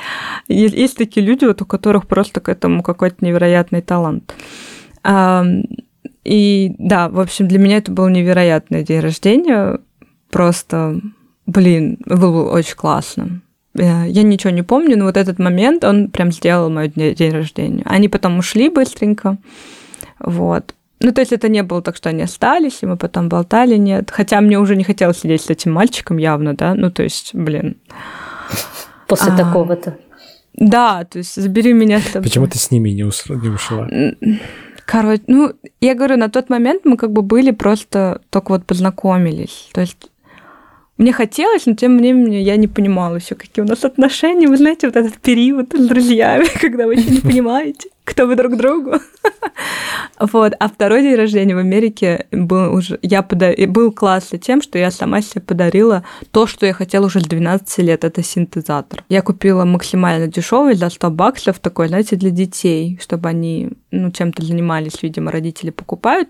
Есть такие люди, вот, у которых просто к этому какой-то невероятный талант. И да, в общем, для меня это был невероятный день рождения. Просто, блин, было очень классно. Э, я ничего не помню, но вот этот момент, он прям сделал мой день рождения. Они потом ушли быстренько, вот. Ну, то есть это не было так, что они остались, и мы потом болтали, нет. Хотя мне уже не хотелось сидеть с этим мальчиком явно, да, ну, то есть, блин. После а, такого-то. Да, то есть забери меня с тобой. Почему ты с ними не, не ушла? Короче, ну, я говорю, на тот момент мы как бы были просто только вот познакомились. То есть мне хотелось, но тем не менее я не понимала еще, какие у нас отношения. Вы знаете, вот этот период с друзьями, <laughs> когда вы еще не <laughs> понимаете кто вы друг другу. <laughs> вот. А второй день рождения в Америке был уже... Я пода... был классно тем, что я сама себе подарила то, что я хотела уже с 12 лет. Это синтезатор. Я купила максимально дешевый за 100 баксов, такой, знаете, для детей, чтобы они ну, чем-то занимались, видимо, родители покупают.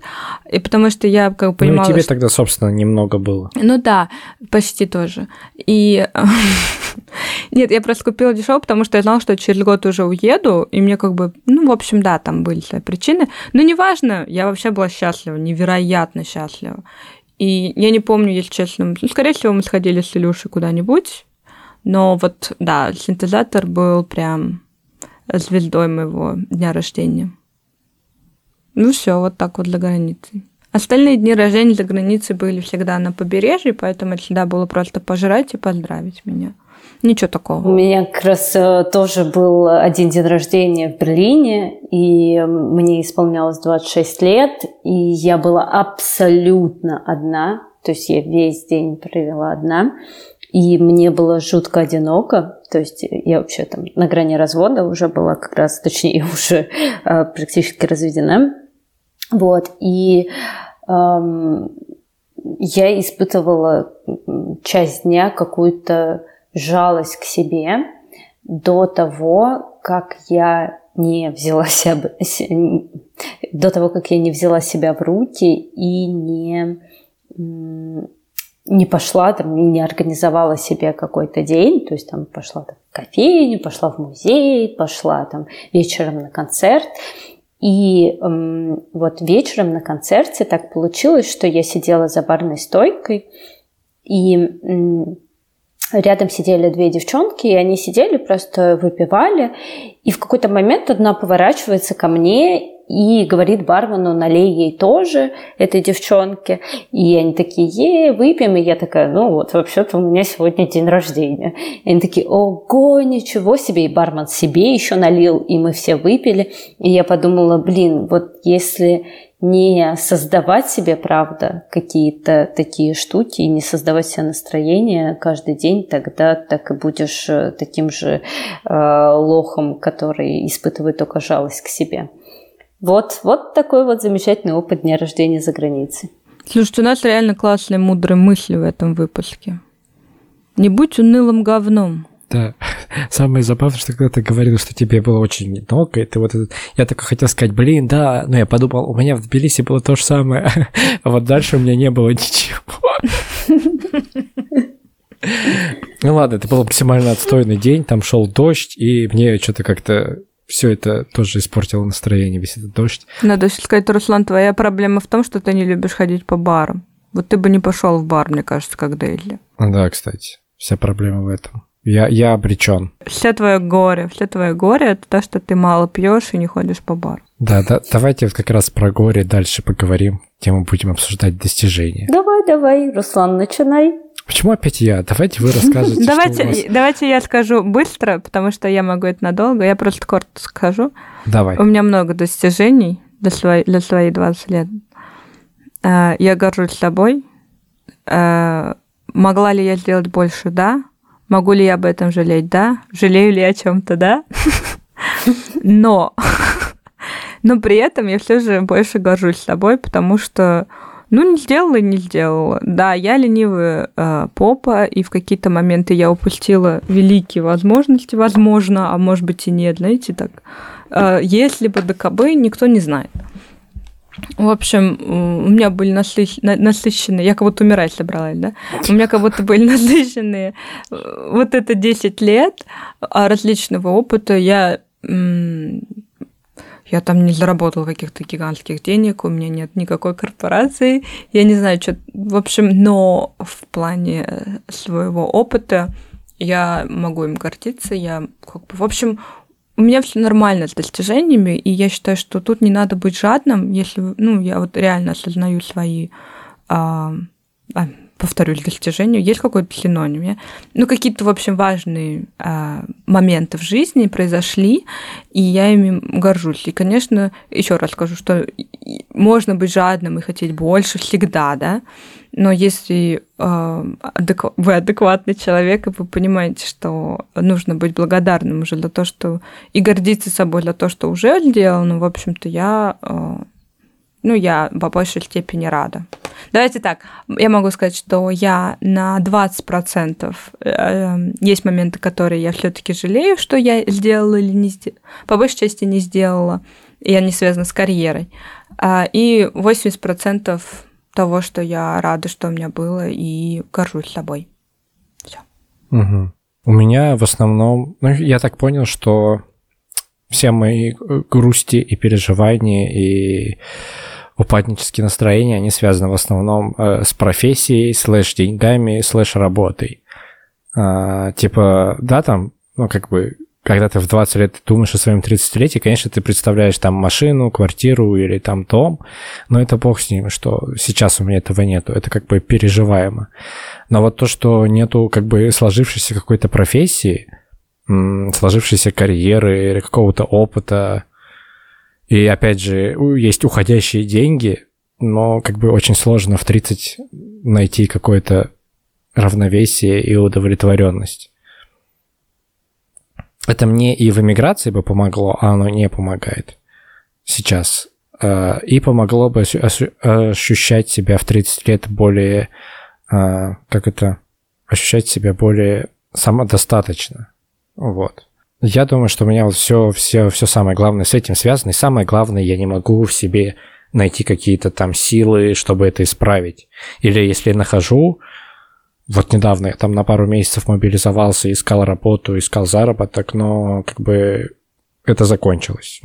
И потому что я как бы понимала... Ну, тебе что... тогда, собственно, немного было. Ну да, почти тоже. И <laughs> Нет, я просто купила дешево, потому что я знала, что через год уже уеду, и мне как бы, ну, в общем, да, там были свои причины. Но неважно, я вообще была счастлива, невероятно счастлива. И я не помню, если честно, ну, скорее всего, мы сходили с Илюшей куда-нибудь, но вот, да, синтезатор был прям звездой моего дня рождения. Ну все, вот так вот за границей. Остальные дни рождения за границей были всегда на побережье, поэтому это всегда было просто пожрать и поздравить меня. Ничего такого. У меня как раз э, тоже был один день рождения в Берлине, и мне исполнялось 26 лет, и я была абсолютно одна, то есть я весь день провела одна, и мне было жутко одиноко, то есть я вообще там на грани развода уже была как раз, точнее <laughs> уже э, практически разведена, вот, и эм, я испытывала часть дня какую-то жалость к себе до того, как я не взяла себя, до того, как я не взяла себя в руки и не, не пошла там, и не организовала себе какой-то день, то есть там пошла там, в кофейню, пошла в музей, пошла там вечером на концерт. И эм, вот вечером на концерте так получилось, что я сидела за барной стойкой, и эм, рядом сидели две девчонки, и они сидели, просто выпивали. И в какой-то момент одна поворачивается ко мне и говорит бармену, налей ей тоже, этой девчонке. И они такие, е, выпьем. И я такая, ну вот, вообще-то у меня сегодня день рождения. И они такие, ого, ничего себе. И бармен себе еще налил, и мы все выпили. И я подумала, блин, вот если не создавать себе, правда, какие-то такие штуки, и не создавать себе настроение каждый день, тогда так и будешь э, таким же э, лохом, который испытывает только жалость к себе. Вот, вот такой вот замечательный опыт дня рождения за границей. Слушайте, у нас реально классные мудрые мысли в этом выпуске. Не будь унылым говном. Да. <laughs> Самое забавное, что когда ты говорил, что тебе было очень много, и ты вот этот... Я только хотел сказать, блин, да, но я подумал, у меня в Тбилиси было то же самое, <laughs> а вот дальше у меня не было ничего. <laughs> Ну ладно, это был максимально отстойный день, там шел дождь, и мне что-то как-то все это тоже испортило настроение, весь этот дождь. Надо сказать, Руслан, твоя проблема в том, что ты не любишь ходить по барам. Вот ты бы не пошел в бар, мне кажется, как Дейли. Да, кстати, вся проблема в этом. Я, я обречен. Все твое горе, все твое горе это то, что ты мало пьешь и не ходишь по бару. Да, да, давайте вот как раз про горе дальше поговорим, где мы будем обсуждать достижения. Давай, давай, Руслан, начинай. Почему опять я? Давайте вы расскажете. Давайте, вас... давайте я скажу быстро, потому что я могу это надолго. Я просто коротко скажу. Давай. У меня много достижений для, своей, для своих 20 лет. А, я горжусь собой. А, могла ли я сделать больше? Да. Могу ли я об этом жалеть? Да. Жалею ли я о чем-то? Да. Но, но при этом я все же больше горжусь собой, потому что ну, не сделала не сделала. Да, я ленивая э, попа, и в какие-то моменты я упустила великие возможности, возможно, а может быть и нет, знаете, так. Э, если бы ДКБ, никто не знает. В общем, у меня были насыщ... насыщенные, я как будто умирать собралась, да? У меня как будто были насыщенные э, вот это 10 лет а, различного опыта. Я я там не заработала каких-то гигантских денег, у меня нет никакой корпорации, я не знаю, что... В общем, но в плане своего опыта я могу им гордиться, я как бы... В общем, у меня все нормально с достижениями, и я считаю, что тут не надо быть жадным, если, ну, я вот реально осознаю свои, а, а, повторюсь, достижения. Есть какой-то синоним? Ну, какие-то, в общем, важные а, моменты в жизни произошли, и я ими горжусь. И, конечно, еще раз скажу, что можно быть жадным и хотеть больше всегда, да, но если э, адекв... вы адекватный человек, и вы понимаете, что нужно быть благодарным уже за то, что... И гордиться собой за то, что уже сделано, в общем-то, я... Э, ну, я по большей степени рада. Давайте так, я могу сказать, что я на 20% э, есть моменты, которые я все-таки жалею, что я сделала или не сделала. По большей части не сделала, и они связаны с карьерой. А, и 80% того, что я рада, что у меня было, и горжусь собой. Все. Угу. У меня в основном, ну, я так понял, что все мои грусти и переживания и упаднические настроения, они связаны в основном э, с профессией, слэш деньгами, слэш работой. А, типа, да, там, ну, как бы, когда ты в 20 лет думаешь о своем 30-летии, конечно, ты представляешь там машину, квартиру или там дом, но это бог с ним, что сейчас у меня этого нету, это как бы переживаемо. Но вот то, что нету как бы сложившейся какой-то профессии, сложившейся карьеры или какого-то опыта, и опять же, есть уходящие деньги, но как бы очень сложно в 30 найти какое-то равновесие и удовлетворенность. Это мне и в эмиграции бы помогло, а оно не помогает сейчас. А, и помогло бы ощущать себя в 30 лет более, а, как это, ощущать себя более самодостаточно. Вот. Я думаю, что у меня вот все, все, все самое главное с этим связано. И самое главное, я не могу в себе найти какие-то там силы, чтобы это исправить. Или если я нахожу, вот недавно я там на пару месяцев мобилизовался, искал работу, искал заработок, но как бы это закончилось.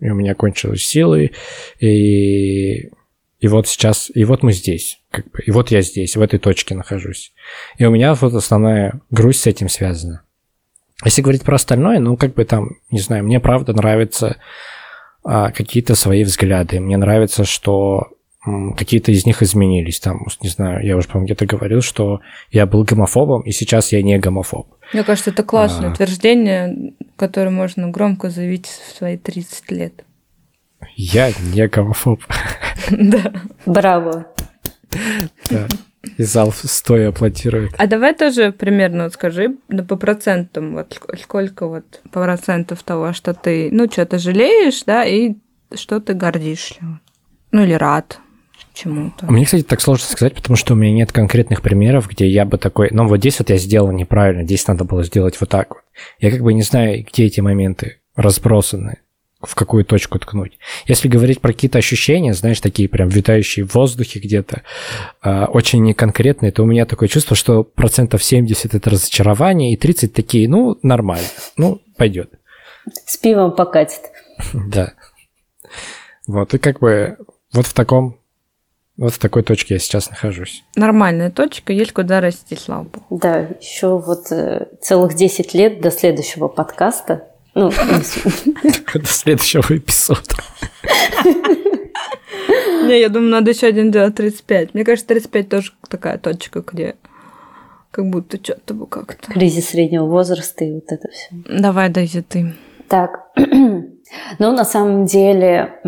И у меня кончились силы, и, и вот сейчас, и вот мы здесь, как бы, и вот я здесь, в этой точке нахожусь. И у меня вот основная грусть с этим связана. Если говорить про остальное, ну, как бы там, не знаю, мне правда нравятся а, какие-то свои взгляды. Мне нравится, что какие-то из них изменились. Там, не знаю, я уже, по-моему, где-то говорил, что я был гомофобом, и сейчас я не гомофоб. Мне кажется, это классное а... утверждение, которое можно громко заявить в свои 30 лет. Я не гомофоб. <laughs> Да. Браво. Да. И зал стоя аплодирует. А давай тоже примерно вот скажи, да по процентам, вот сколько вот процентов того, что ты, ну, что-то жалеешь, да, и что ты гордишься. Ну, или рад чему-то. Мне, кстати, так сложно сказать, потому что у меня нет конкретных примеров, где я бы такой, ну вот здесь вот я сделал неправильно, здесь надо было сделать вот так вот. Я как бы не знаю, где эти моменты разбросаны, в какую точку ткнуть. Если говорить про какие-то ощущения, знаешь, такие прям витающие в воздухе где-то, э, очень неконкретные, то у меня такое чувство, что процентов 70 это разочарование, и 30 такие, ну, нормально, ну, пойдет. С пивом покатит. <laughs> Да. Вот, и как бы вот в таком вот в такой точке я сейчас нахожусь. Нормальная точка, есть куда расти, слава богу. Да, еще вот э, целых 10 лет до следующего подкаста. Ну, до следующего эпизода. Не, я думаю, надо еще один делать 35. Мне кажется, 35 тоже такая точка, где как будто что-то бы как-то. Кризис среднего возраста и вот это все. Давай, Дейзи, ты. Так, ну, на самом деле,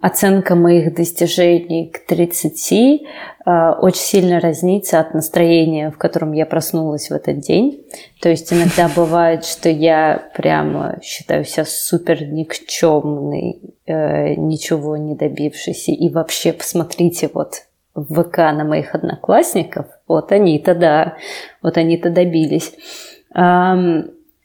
оценка моих достижений к 30 э, очень сильно разнится от настроения, в котором я проснулась в этот день. То есть иногда <laughs> бывает, что я прямо считаю себя супер никчемной, э, ничего не добившейся. И вообще, посмотрите, вот в ВК на моих одноклассников, вот они-то, да, вот они-то добились.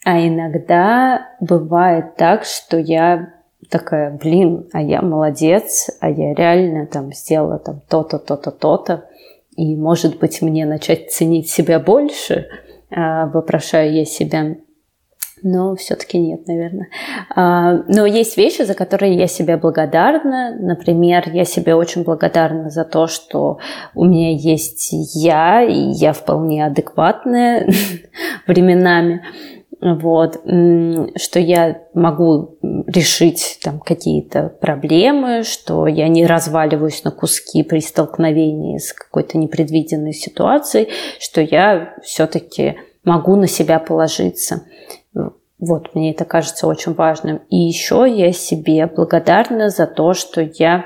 А иногда бывает так, что я такая, блин, а я молодец, а я реально там сделала там то-то, то-то, то-то. И, может быть, мне начать ценить себя больше, а, вопрошаю я себя. Но все-таки нет, наверное. А, но есть вещи, за которые я себе благодарна. Например, я себе очень благодарна за то, что у меня есть я, и я вполне адекватная <laughs> временами вот, что я могу решить там какие-то проблемы, что я не разваливаюсь на куски при столкновении с какой-то непредвиденной ситуацией, что я все-таки могу на себя положиться. Вот, мне это кажется очень важным. И еще я себе благодарна за то, что я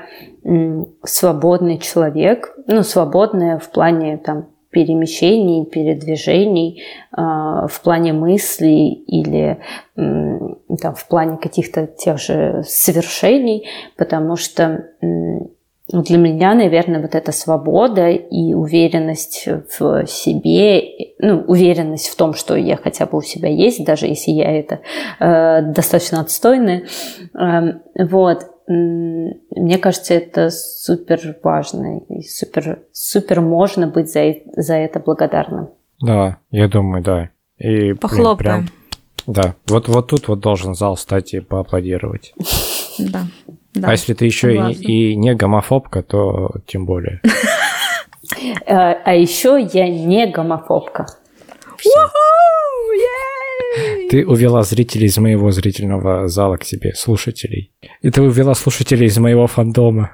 свободный человек, ну, свободная в плане там перемещений, передвижений э, в плане мыслей или там, в плане каких-то тех же совершений, потому что для меня, наверное, вот эта свобода и уверенность в себе, ну, уверенность в том, что я хотя бы у себя есть, даже если я это э, достаточно отстойная, э, вот, мне кажется, это супер важно и супер, супер можно быть за, за это благодарным. Да, я думаю, да. И, Похлопаем. Прям, да, вот, вот тут вот должен зал стать и поаплодировать. <laughs> Да. да а если ты еще и, и не гомофобка, то тем более. <laughs> А, а еще я не гомофобка. Ты увела зрителей из моего зрительного зала к себе, слушателей. И ты увела слушателей из моего фандома.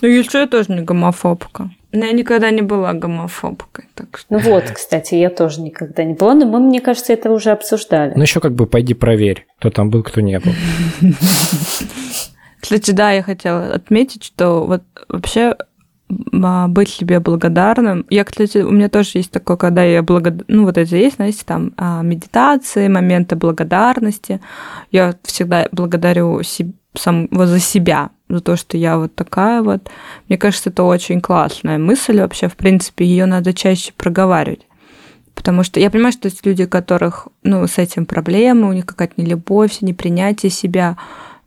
Ну, еще я тоже не гомофобка. Но я никогда не была гомофобкой. Так что... Ну вот, кстати, я тоже никогда не была, но мы, мне кажется, это уже обсуждали. Ну еще как бы пойди проверь, кто там был, кто не был. Кстати, да, я хотела отметить, что вот вообще быть себе благодарным. Я, кстати, у меня тоже есть такое, когда я благодарна, ну вот это есть, знаете, там а, медитации, моменты благодарности. Я всегда благодарю себе, сам, вот за себя, за то, что я вот такая вот. Мне кажется, это очень классная мысль вообще, в принципе, ее надо чаще проговаривать. Потому что я понимаю, что есть люди, у которых, ну, с этим проблемы, у них какая-то нелюбовь, непринятие себя,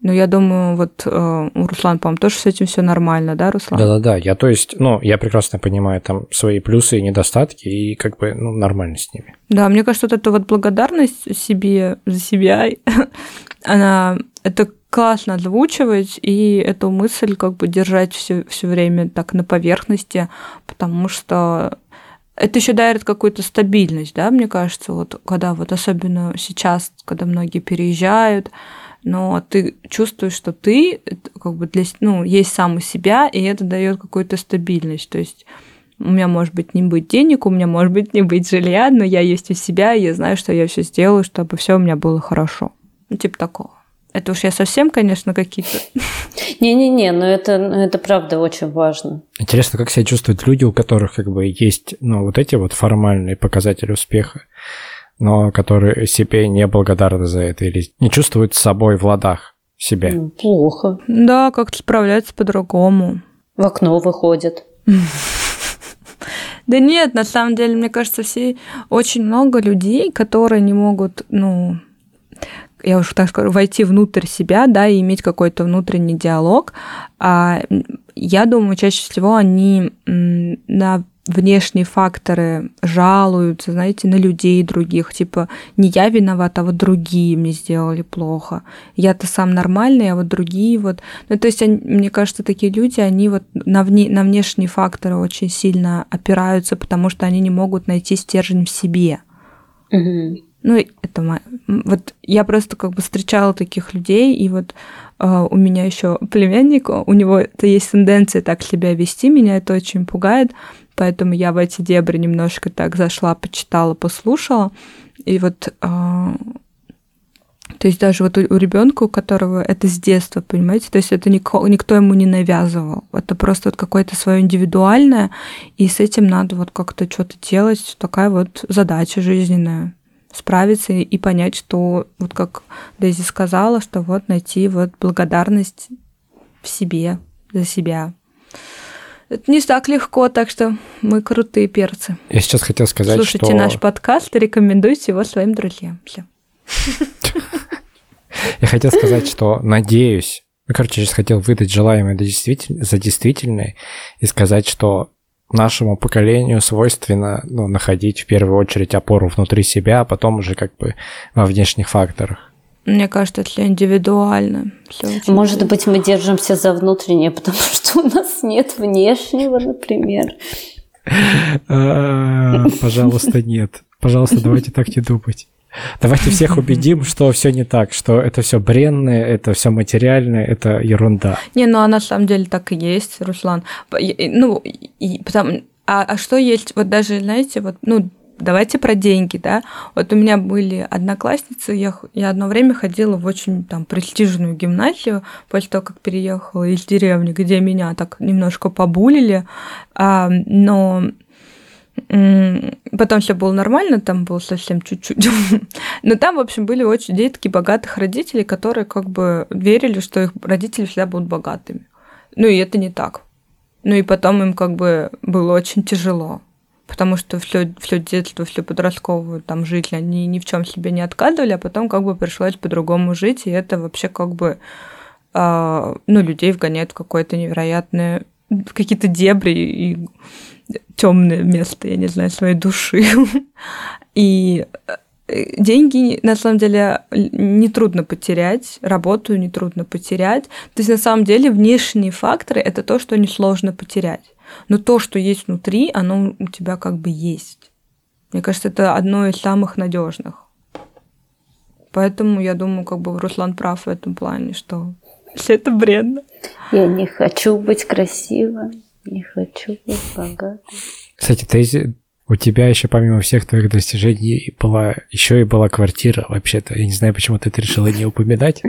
ну, я думаю, вот э, у Руслана, по-моему, тоже с этим все нормально, да, Руслан? Да-да-да, я то есть, ну, я прекрасно понимаю там свои плюсы и недостатки, и как бы, ну, нормально с ними. Да, мне кажется, вот эта вот благодарность себе за себя, <laughs> она, это классно озвучивать, и эту мысль как бы держать все, все время так на поверхности, потому что это еще дарит какую-то стабильность, да, мне кажется, вот когда вот особенно сейчас, когда многие переезжают, но ты чувствуешь, что ты как бы для, ну, есть сам у себя, и это дает какую-то стабильность. То есть у меня может быть не быть денег, у меня может быть не быть жилья, но я есть у себя, и я знаю, что я все сделаю, чтобы все у меня было хорошо. Ну, типа такого. Это уж я совсем, конечно, какие-то... Не-не-не, но это, это правда очень важно. Интересно, как себя чувствуют люди, у которых как бы есть, ну, вот эти вот формальные показатели успеха, но которые себе не благодарны за это или не чувствуют с собой в ладах себя. Плохо. Да, как-то справляются по-другому. В окно выходят. <laughs> Да нет, на самом деле, мне кажется, все очень много людей, которые не могут, ну, я уж так скажу, войти внутрь себя, да, и иметь какой-то внутренний диалог. А я думаю, чаще всего они на внешние факторы жалуются, знаете, на людей других, типа не я виноват, а вот другие мне сделали плохо. Я-то сам нормальный, а вот другие вот. Ну, то есть, они, мне кажется, такие люди, они вот на, вне, на внешние факторы очень сильно опираются, потому что они не могут найти стержень в себе. Угу. Ну, это вот я просто как бы встречала таких людей, и вот э, у меня еще племянник, у него это есть тенденция так себя вести, меня это очень пугает, поэтому я в эти дебри немножко так зашла, почитала, послушала. И вот э, то есть даже вот у, у ребенка, у которого это с детства, понимаете, то есть это никто, никто ему не навязывал. Это просто вот какое-то свое индивидуальное, и с этим надо вот как-то что-то делать. Такая вот задача жизненная справиться и понять, что вот как Дейзи сказала, что вот найти вот благодарность в себе, за себя. Это не так легко, так что мы крутые перцы. Я сейчас хотел сказать, Слушайте что... наш подкаст и рекомендуйте его своим друзьям. Все. Я хотел сказать, что надеюсь, ну, короче, сейчас хотел выдать желаемое за действительное и сказать, что нашему поколению свойственно ну, находить в первую очередь опору внутри себя, а потом уже как бы во внешних факторах. Мне кажется, это индивидуально. Может быть, мы держимся за внутреннее, <laughs> потому что у нас нет внешнего, например. А, пожалуйста, нет. Пожалуйста, давайте так не думать. Давайте всех убедим, что все не так, что это все бренное, это все материальное, это ерунда. Не, ну а на самом деле так и есть, Руслан. Ну, и, потому, а, а что есть, вот даже, знаете, вот, ну, давайте про деньги, да. Вот у меня были одноклассницы, я, я одно время ходила в очень там престижную гимназию после того, как переехала из деревни, где меня так немножко побулили, а, но Потом все было нормально, там было совсем чуть-чуть. <laughs> Но там, в общем, были очень детки богатых родителей, которые как бы верили, что их родители всегда будут богатыми. Ну и это не так. Ну и потом им как бы было очень тяжело потому что все, все детство, всю подростковую там жизнь они ни в чем себе не отказывали, а потом как бы пришлось по-другому жить, и это вообще как бы э, ну, людей вгоняет в какое-то невероятное какие-то дебри и темное место, я не знаю, своей души. <laughs> И э, деньги, на самом деле, нетрудно потерять, работу нетрудно потерять. То есть, на самом деле, внешние факторы – это то, что несложно потерять. Но то, что есть внутри, оно у тебя как бы есть. Мне кажется, это одно из самых надежных. Поэтому я думаю, как бы Руслан прав в этом плане, что все <laughs> это бредно. Я не хочу быть красивой, не хочу быть богатой. Кстати, ты, у тебя еще помимо всех твоих достижений была еще и была квартира вообще-то. Я не знаю, почему ты это решила не упоминать.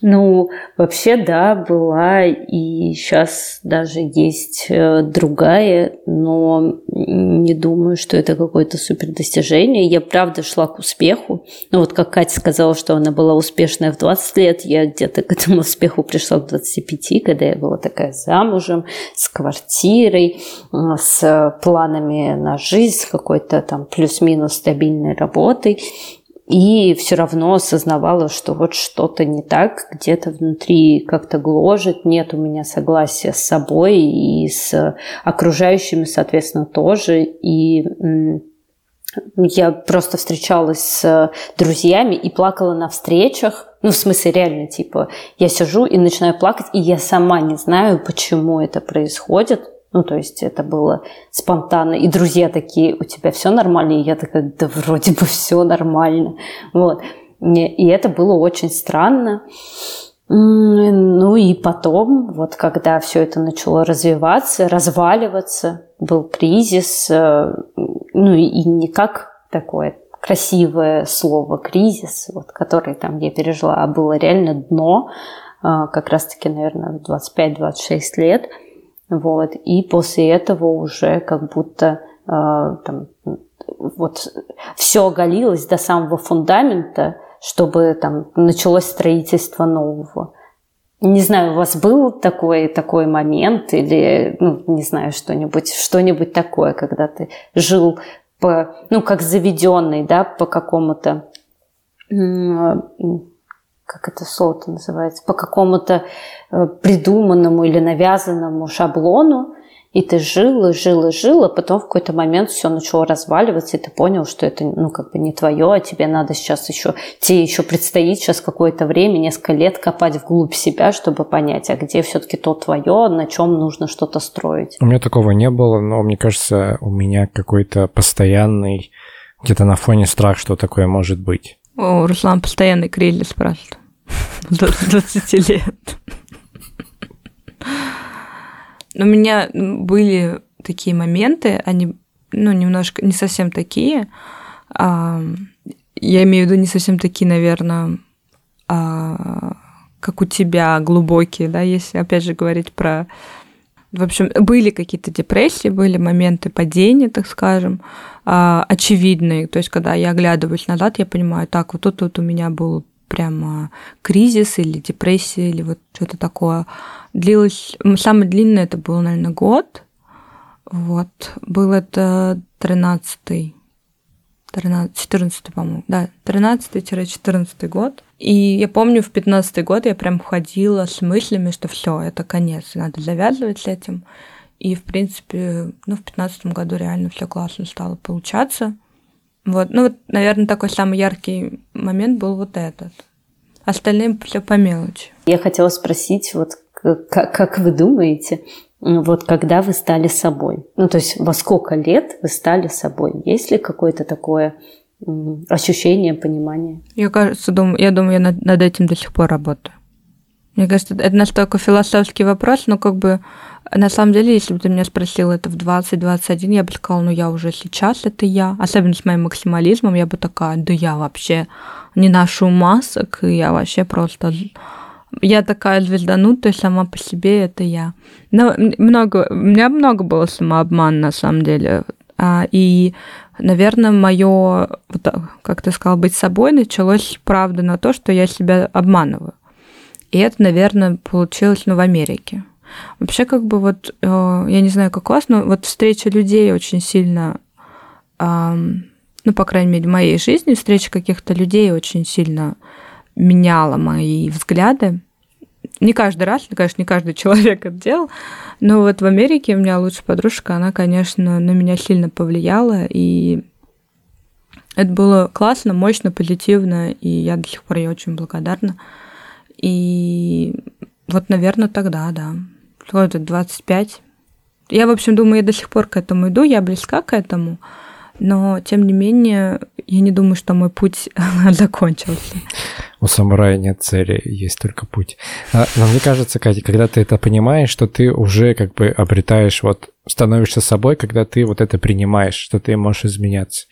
Ну, вообще, да, была, и сейчас даже есть э, другая, но не думаю, что это какое-то супер достижение. Я, правда, шла к успеху. Ну, вот как Катя сказала, что она была успешная в 20 лет, я где-то к этому успеху пришла в 25, когда я была такая замужем, с квартирой, э, с планами на жизнь, с какой-то там плюс-минус стабильной работой и все равно осознавала, что вот что-то не так, где-то внутри как-то гложет, нет у меня согласия с собой и с окружающими, соответственно, тоже. И я просто встречалась с друзьями и плакала на встречах. Ну, в смысле, реально, типа, я сижу и начинаю плакать, и я сама не знаю, почему это происходит. Ну, то есть это было спонтанно. И друзья такие, у тебя все нормально? И я такая, да вроде бы все нормально. Вот. И это было очень странно. Ну и потом, вот когда все это начало развиваться, разваливаться, был кризис, э, ну и не как такое красивое слово кризис, вот, который там я пережила, а было реально дно, э, как раз-таки, наверное, в 25-26 лет – вот. И после этого уже как будто э, там, вот все оголилось до самого фундамента, чтобы там началось строительство нового. Не знаю, у вас был такой, такой момент или, ну, не знаю, что-нибудь, что-нибудь такое, когда ты жил по, ну, как заведенный, да, по какому-то как это слово-то называется, по какому-то э, придуманному или навязанному шаблону, и ты жил и жил и жил, а потом в какой-то момент все начало разваливаться, и ты понял, что это ну как бы не твое, а тебе надо сейчас еще, тебе еще предстоит сейчас какое-то время, несколько лет копать вглубь себя, чтобы понять, а где все-таки то твое, на чем нужно что-то строить. У меня такого не было, но мне кажется, у меня какой-то постоянный где-то на фоне страх, что такое может быть. О, Руслан постоянный кризис просто. 20 лет. У меня были такие моменты, они, ну, немножко, не совсем такие. А, я имею в виду не совсем такие, наверное, а, как у тебя, глубокие, да, если, опять же, говорить про... В общем, были какие-то депрессии, были моменты падения, так скажем, а, очевидные. То есть, когда я оглядываюсь назад, я понимаю, так, вот тут вот у меня был прямо кризис или депрессия или вот что-то такое. Длилось, самое длинное это был, наверное, год. Вот. Был это 13 13, 14, по-моему, да, 13-14 год. И я помню, в 15 год я прям ходила с мыслями, что все, это конец, надо завязывать с этим. И, в принципе, ну, в 15 году реально все классно стало получаться. Вот, ну вот, наверное, такой самый яркий момент был вот этот. Остальным все по мелочи. Я хотела спросить, вот как, как вы думаете, вот когда вы стали собой? Ну, то есть во сколько лет вы стали собой? Есть ли какое-то такое ощущение, понимание? Я, кажется, думаю, я думаю, я над, над этим до сих пор работаю. Мне кажется, это настолько философский вопрос, но как бы на самом деле, если бы ты меня спросил это в 20-21, я бы сказала, ну я уже сейчас, это я. Особенно с моим максимализмом, я бы такая, да я вообще не ношу масок, и я вообще просто... Я такая звезданутая сама по себе, это я. Но много, у меня много было самообман, на самом деле. А, и, наверное, мое, вот, как ты сказал, быть собой началось, правда, на то, что я себя обманываю. И это, наверное, получилось ну, в Америке. Вообще, как бы вот, э, я не знаю, как у вас, но вот встреча людей очень сильно, ну, по крайней мере, в моей жизни встреча каких-то людей очень сильно меняла мои взгляды. Не каждый раз, конечно, не каждый человек это делал, но вот в Америке у меня лучшая подружка, она, конечно, на меня сильно повлияла, и Это было классно, мощно, позитивно, и я до сих пор ей очень благодарна. И вот, наверное, тогда, да. Сколько 25. Я, в общем, думаю, я до сих пор к этому иду, я близка к этому, но, тем не менее, я не думаю, что мой путь <laughs> закончился. У самурая нет цели, есть только путь. А, но мне кажется, Катя, когда ты это понимаешь, что ты уже как бы обретаешь, вот становишься собой, когда ты вот это принимаешь, что ты можешь изменяться.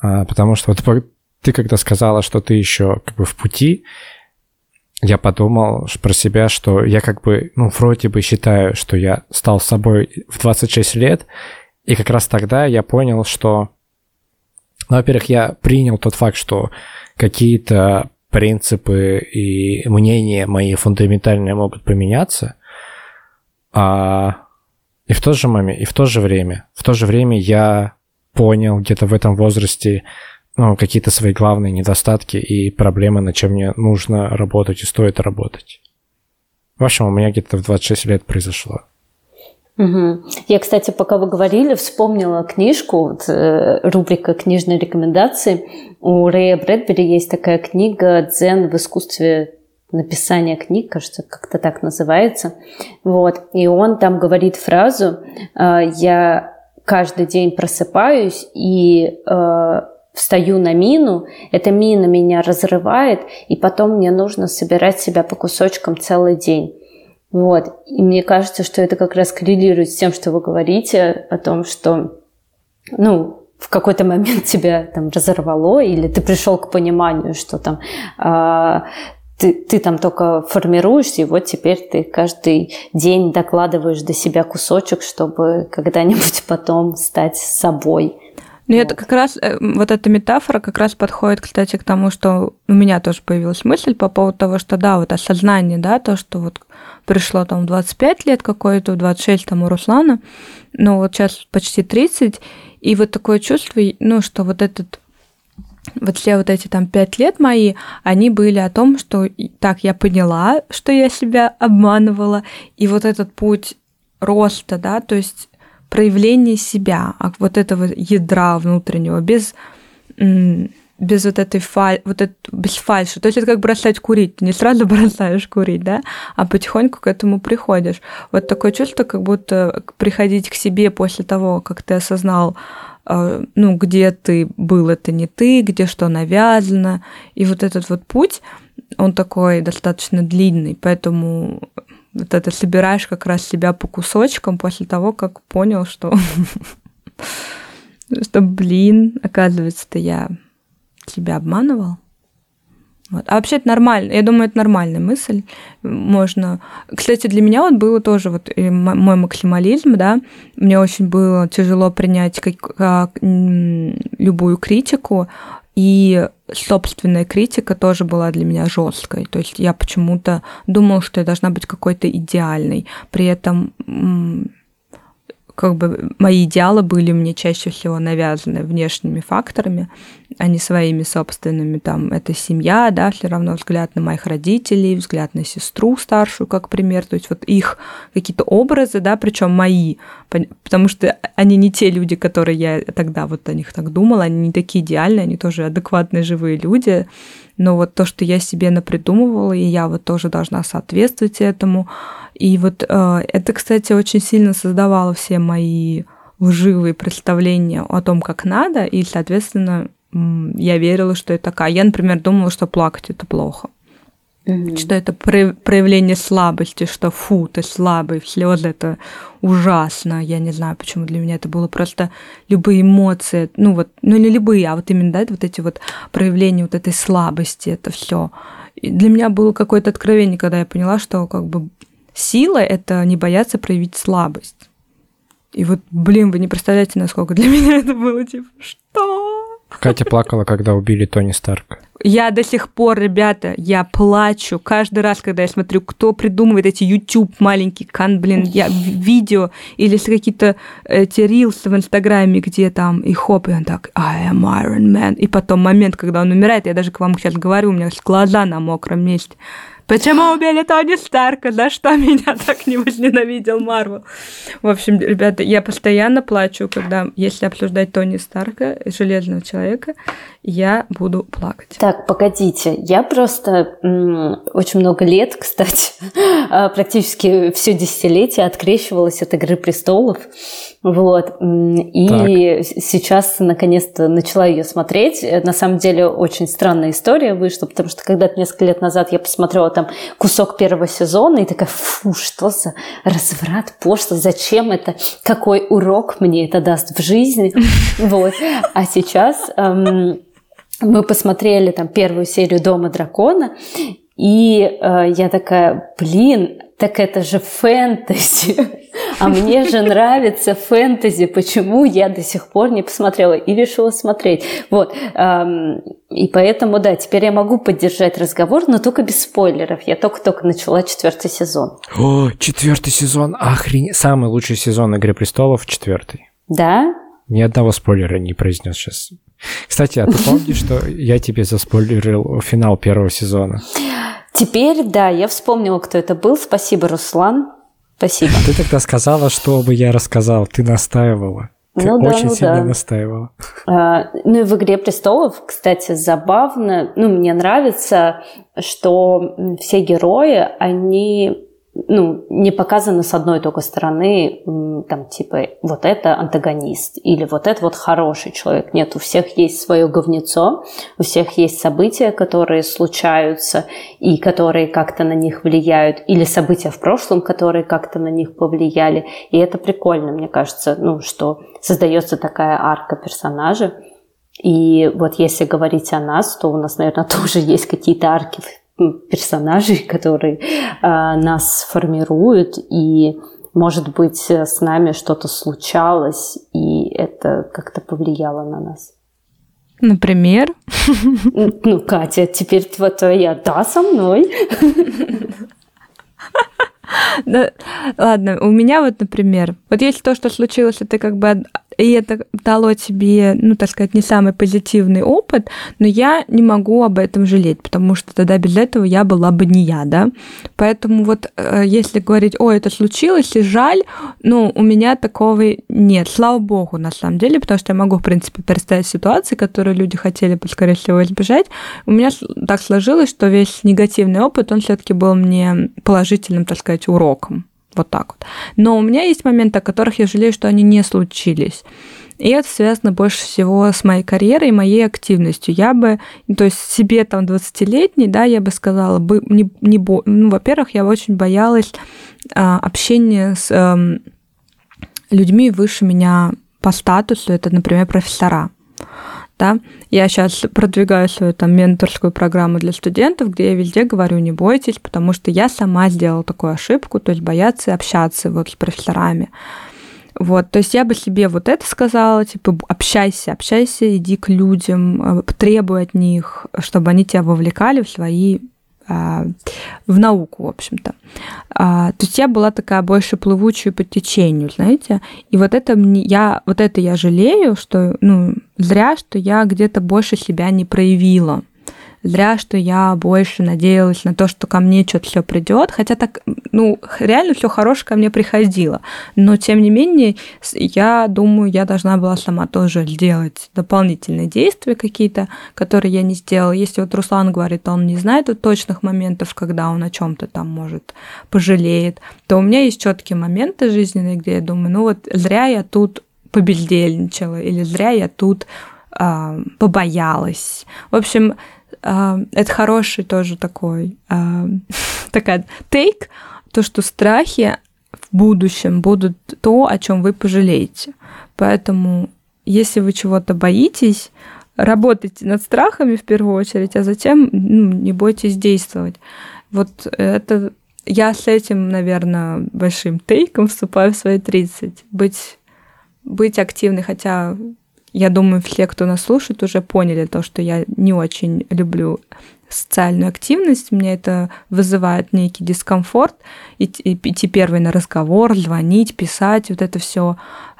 А, потому что вот ты когда сказала, что ты еще как бы в пути, я подумал про себя, что я как бы, ну, вроде бы считаю, что я стал собой в 26 лет, и как раз тогда я понял, что, ну, во-первых, я принял тот факт, что какие-то принципы и мнения мои фундаментальные могут поменяться, а и в то же момент, и в то же время, в то же время я понял где-то в этом возрасте ну, какие-то свои главные недостатки и проблемы, над чем мне нужно работать и стоит работать. В общем, у меня где-то в 26 лет произошло. Угу. Я, кстати, пока вы говорили, вспомнила книжку, вот, э, рубрика «Книжные рекомендации». У Рэя Брэдбери есть такая книга «Дзен в искусстве написания книг», кажется, как-то так называется. Вот. И он там говорит фразу э, «Я каждый день просыпаюсь и э, встаю на мину, эта мина меня разрывает, и потом мне нужно собирать себя по кусочкам целый день. Вот. И мне кажется, что это как раз коррелирует с тем, что вы говорите о том, что, ну, в какой-то момент тебя там разорвало, или ты пришел к пониманию, что там э, ты, ты там только формируешься, и вот теперь ты каждый день докладываешь до себя кусочек, чтобы когда-нибудь потом стать собой. Ну, вот. это как раз, э, вот эта метафора как раз подходит, кстати, к тому, что у меня тоже появилась мысль по поводу того, что да, вот осознание, да, то, что вот пришло там 25 лет какое-то, 26 там у Руслана, но вот сейчас почти 30, и вот такое чувство, ну, что вот этот вот все вот эти там пять лет мои, они были о том, что так, я поняла, что я себя обманывала, и вот этот путь роста, да, то есть проявление себя, а вот этого ядра внутреннего, без без вот этой фаль, вот это, без фальши. То есть это как бросать курить. Ты не сразу <laughs> бросаешь курить, да, а потихоньку к этому приходишь. Вот такое чувство, как будто приходить к себе после того, как ты осознал, э, ну, где ты был, это не ты, где что навязано. И вот этот вот путь, он такой достаточно длинный, поэтому вот это собираешь как раз себя по кусочкам после того, как понял, что <laughs> что, блин, оказывается-то я себя обманывал. Вот. А вообще это нормально. Я думаю, это нормальная мысль. Можно... Кстати, для меня вот было тоже вот мой максимализм, да. Мне очень было тяжело принять как, как, любую критику, и собственная критика тоже была для меня жесткой. То есть я почему-то думала, что я должна быть какой-то идеальной. При этом как бы мои идеалы были мне чаще всего навязаны внешними факторами, а не своими собственными. Там это семья, да, все равно взгляд на моих родителей, взгляд на сестру старшую, как пример. То есть вот их какие-то образы, да, причем мои, потому что они не те люди, которые я тогда вот о них так думала, они не такие идеальные, они тоже адекватные живые люди. Но вот то, что я себе напридумывала, и я вот тоже должна соответствовать этому, и вот э, это, кстати, очень сильно создавало все мои лживые представления о том, как надо, и, соответственно, я верила, что это такая. Я, например, думала, что плакать это плохо. Угу. Что это проявление слабости, что фу, ты слабый, слезы это ужасно. Я не знаю, почему для меня это было просто любые эмоции, ну вот, ну не любые, а вот именно, да, вот эти вот проявления вот этой слабости, это все. Для меня было какое-то откровение, когда я поняла, что как бы Сила — это не бояться проявить слабость. И вот, блин, вы не представляете, насколько для <laughs> меня это было, типа, что? Катя плакала, когда убили Тони Старка. Я до сих пор, ребята, я плачу каждый раз, когда я смотрю, кто придумывает эти YouTube маленькие кан, блин, я видео или с какие-то эти рилсы в Инстаграме, где там и хоп, и он так, I am Iron Man. И потом момент, когда он умирает, я даже к вам сейчас говорю, у меня глаза на мокром месте. Почему убили Тони Старка? За что меня <laughs> так не возненавидел Марвел? В общем, ребята, я постоянно плачу, когда, если обсуждать Тони Старка, Железного Человека, я буду плакать. Так, погодите, я просто очень много лет, кстати, <laughs> а, практически все десятилетие открещивалась от «Игры престолов», вот, и так. сейчас наконец-то начала ее смотреть. На самом деле очень странная история вышла, потому что когда-то несколько лет назад я посмотрела там кусок первого сезона и такая, фу, что за разврат, пошлость, зачем это, какой урок мне это даст в жизни, <laughs> вот. А сейчас эм, мы посмотрели там первую серию «Дома дракона», и э, я такая, блин, так это же фэнтези. <laughs> А мне же нравится фэнтези. Почему я до сих пор не посмотрела и решила смотреть? Вот. И поэтому, да, теперь я могу поддержать разговор, но только без спойлеров. Я только-только начала четвертый сезон. О, четвертый сезон. Охренеть. Самый лучший сезон Игры престолов четвертый. Да? Ни одного спойлера не произнес сейчас. Кстати, а ты помнишь, что я тебе заспойлерил финал первого сезона? Теперь, да, я вспомнила, кто это был. Спасибо, Руслан. Спасибо. Ты тогда сказала, чтобы я рассказал. Ты настаивала. Ты ну, очень ну, сильно да. настаивала. А, ну и в «Игре престолов», кстати, забавно, ну, мне нравится, что все герои, они ну, не показано с одной только стороны, там, типа, вот это антагонист или вот это вот хороший человек. Нет, у всех есть свое говнецо, у всех есть события, которые случаются и которые как-то на них влияют, или события в прошлом, которые как-то на них повлияли. И это прикольно, мне кажется, ну, что создается такая арка персонажа. И вот если говорить о нас, то у нас, наверное, <laughs> тоже есть какие-то арки персонажей, <laughs> которые э, нас формируют, и, может быть, с нами что-то случалось, и это как-то повлияло на нас. Например? Ну, Катя, теперь твоя «да» со мной. Ну, ладно, у меня вот, например, вот если то, что случилось, это как бы и это дало тебе, ну, так сказать, не самый позитивный опыт, но я не могу об этом жалеть, потому что тогда без этого я была бы не я, да. Поэтому вот э, если говорить, о, это случилось, и жаль, ну, у меня такого нет, слава богу, на самом деле, потому что я могу, в принципе, представить ситуации, которые люди хотели бы, скорее всего, избежать. У меня так сложилось, что весь негативный опыт, он все таки был мне положительным, так сказать, уроком. Вот так вот. Но у меня есть моменты, о которых я жалею, что они не случились. И это связано больше всего с моей карьерой и моей активностью. Я бы, то есть себе там 20-летней, да, я бы сказала, бы, не, не, ну, во-первых, я очень боялась а, общения с а, людьми выше меня по статусу, это, например, профессора да. Я сейчас продвигаю свою там менторскую программу для студентов, где я везде говорю, не бойтесь, потому что я сама сделала такую ошибку, то есть бояться общаться вот с профессорами. Вот, то есть я бы себе вот это сказала, типа, общайся, общайся, иди к людям, э, требуй от них, чтобы они тебя вовлекали в свои в науку, в общем-то. А, то есть я была такая больше плывучая по течению, знаете. И вот это мне, я, вот это я жалею, что, ну, зря, что я где-то больше себя не проявила. Зря, что я больше надеялась на то, что ко мне что-то все придет, хотя так, ну, реально все хорошее ко мне приходило. Но, тем не менее, я думаю, я должна была сама тоже сделать дополнительные действия какие-то, которые я не сделала. Если вот Руслан говорит, он не знает вот точных моментов, когда он о чем-то там может пожалеет, то у меня есть четкие моменты жизненные, где я думаю, ну вот зря я тут побездельничала, или зря я тут э, побоялась. В общем, это хороший тоже такой, <laughs> такая тейк, то, что страхи в будущем будут то, о чем вы пожалеете. Поэтому, если вы чего-то боитесь, работайте над страхами в первую очередь, а затем ну, не бойтесь действовать. Вот это я с этим, наверное, большим тейком вступаю в свои 30. Быть, быть активной, хотя я думаю, все, кто нас слушает, уже поняли то, что я не очень люблю социальную активность, мне это вызывает некий дискомфорт, идти, идти первый на разговор, звонить, писать, вот это все.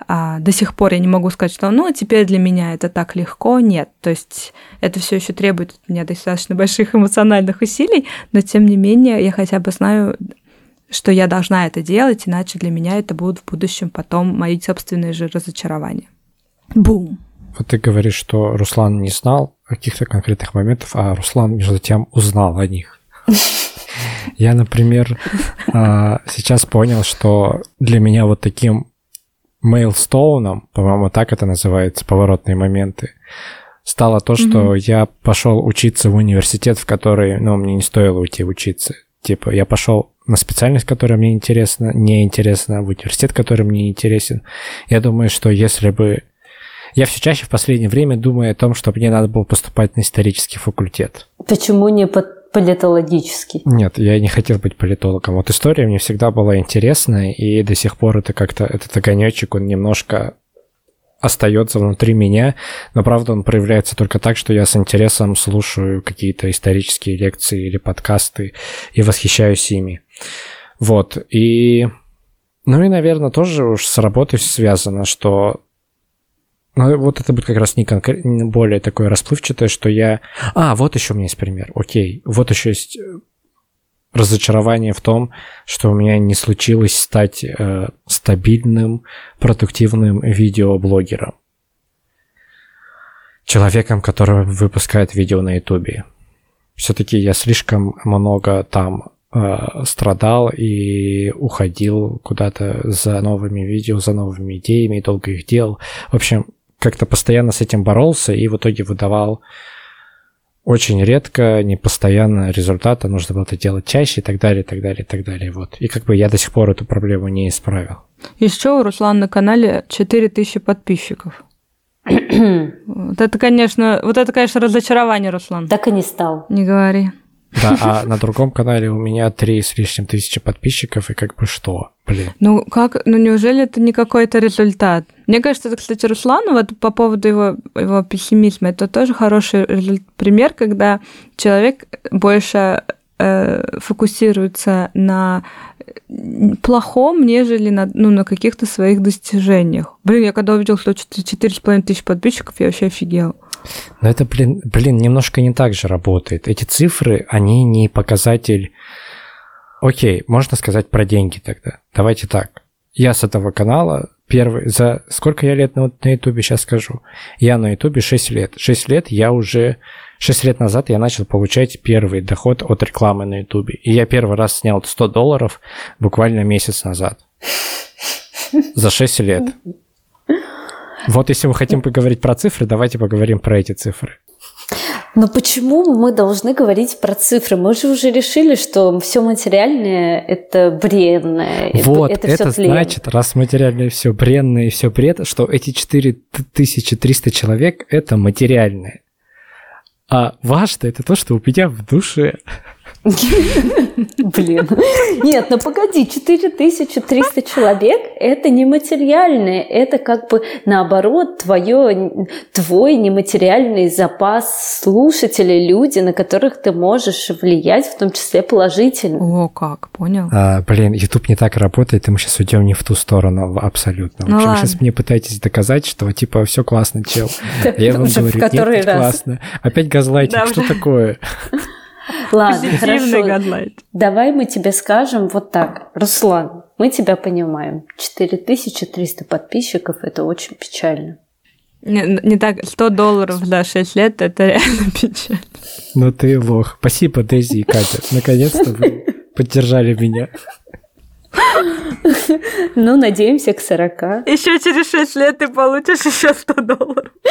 А, до сих пор я не могу сказать, что ну, теперь для меня это так легко. Нет, то есть это все еще требует от меня достаточно больших эмоциональных усилий, но тем не менее я хотя бы знаю, что я должна это делать, иначе для меня это будут в будущем потом мои собственные же разочарования. Бум! Вот ты говоришь, что Руслан не знал каких-то конкретных моментов, а Руслан, между тем, узнал о них. <laughs> Я, например, а, сейчас понял, что для меня вот таким мейлстоуном, по-моему, так это называется, поворотные моменты, стало то, что mm-hmm. я пошел учиться в университет, в который, ну, мне не стоило уйти учиться. Типа, я пошел на специальность, которая мне интересна, не интересна, в университет, который мне интересен. Я думаю, что если бы я все чаще в последнее время думаю о том, что мне надо было поступать на исторический факультет. Почему не под политологический? Нет, я не хотел быть политологом. Вот история мне всегда была интересна, и до сих пор это как-то, этот огонечек, он немножко остается внутри меня, но правда он проявляется только так, что я с интересом слушаю какие-то исторические лекции или подкасты и восхищаюсь ими. Вот, и... Ну и, наверное, тоже уж с работой связано, что ну, вот это будет как раз не конкрет... более такое расплывчатое, что я... А, вот еще у меня есть пример. Окей. Вот еще есть э, разочарование в том, что у меня не случилось стать э, стабильным, продуктивным видеоблогером. Человеком, который выпускает видео на Ютубе. Все-таки я слишком много там э, страдал и уходил куда-то за новыми видео, за новыми идеями, долго их делал. В общем, как-то постоянно с этим боролся и в итоге выдавал очень редко, не постоянно результаты, нужно было это делать чаще и так далее, и так далее, и так далее. Вот. И как бы я до сих пор эту проблему не исправил. Еще у Руслана на канале 4000 подписчиков. <clears throat> вот это, конечно, вот это, конечно, разочарование, Руслан. Так и не стал. Не говори. Да, а на другом канале у меня три с лишним тысячи подписчиков, и как бы что, блин. Ну как, ну неужели это не какой-то результат? Мне кажется, это, кстати, Руслан, вот по поводу его, его пессимизма, это тоже хороший пример, когда человек больше э, фокусируется на плохом, нежели на, ну, на каких-то своих достижениях. Блин, я когда увидел, что 4,5 тысячи подписчиков, я вообще офигел. Но это, блин, блин, немножко не так же работает. Эти цифры, они не показатель... Окей, можно сказать про деньги тогда. Давайте так. Я с этого канала первый... За сколько я лет на, на Ютубе, сейчас скажу. Я на Ютубе 6 лет. 6 лет я уже... 6 лет назад я начал получать первый доход от рекламы на Ютубе. И я первый раз снял 100 долларов буквально месяц назад. За 6 лет. Вот если мы хотим поговорить про цифры, давайте поговорим про эти цифры. Но почему мы должны говорить про цифры? Мы же уже решили, что все материальное – это бренное. Вот, это, это, это значит, раз материальное все бренное и все бред, что эти 4300 человек – это материальное. А важно это то, что у меня в душе Блин. Нет, ну погоди, 4300 человек – это нематериальное, это как бы наоборот твое, твой нематериальный запас слушателей, люди, на которых ты можешь влиять, в том числе положительно. О, как, понял. А, блин, YouTube не так работает, и мы сейчас уйдем не в ту сторону абсолютно. Ну, в общем, ладно. сейчас мне пытаетесь доказать, что типа все классно, чел. <laughs> Я вам говорю, нет, классно. Опять газлайтинг, что такое? <laughs> Ладно, хорошо. Гадлайт. Давай мы тебе скажем вот так. Руслан, мы тебя понимаем. 4300 подписчиков – это очень печально. Не, не так, 100 долларов за 6 лет – это реально <laughs> печально. Ну ты лох. Спасибо, Дейзи и Катя. Наконец-то вы <laughs> поддержали меня. Ну, надеемся, к 40. Еще через 6 лет ты получишь еще 100 долларов. <laughs>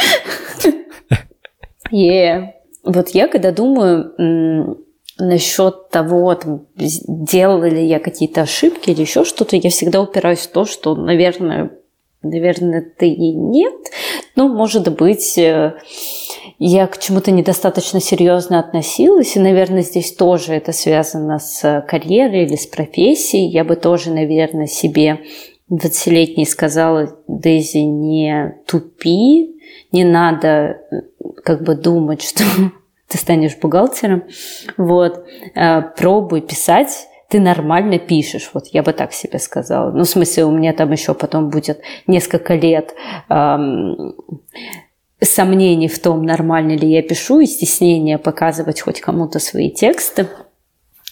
Yeah. Вот я когда думаю насчет того, там, делала ли я какие-то ошибки или еще что-то, я всегда упираюсь в то, что, наверное, наверное, ты и нет. Ну, может быть, э, я к чему-то недостаточно серьезно относилась, и, наверное, здесь тоже это связано с карьерой или с профессией. Я бы тоже, наверное, себе 20-летней сказала Дейзи, не тупи, не надо э, как бы думать, <laughs> что ты станешь бухгалтером. Вот. Э, пробуй писать ты нормально пишешь, вот я бы так себе сказала. Ну, в смысле, у меня там еще потом будет несколько лет эм, сомнений в том, нормально ли я пишу, и стеснение показывать хоть кому-то свои тексты.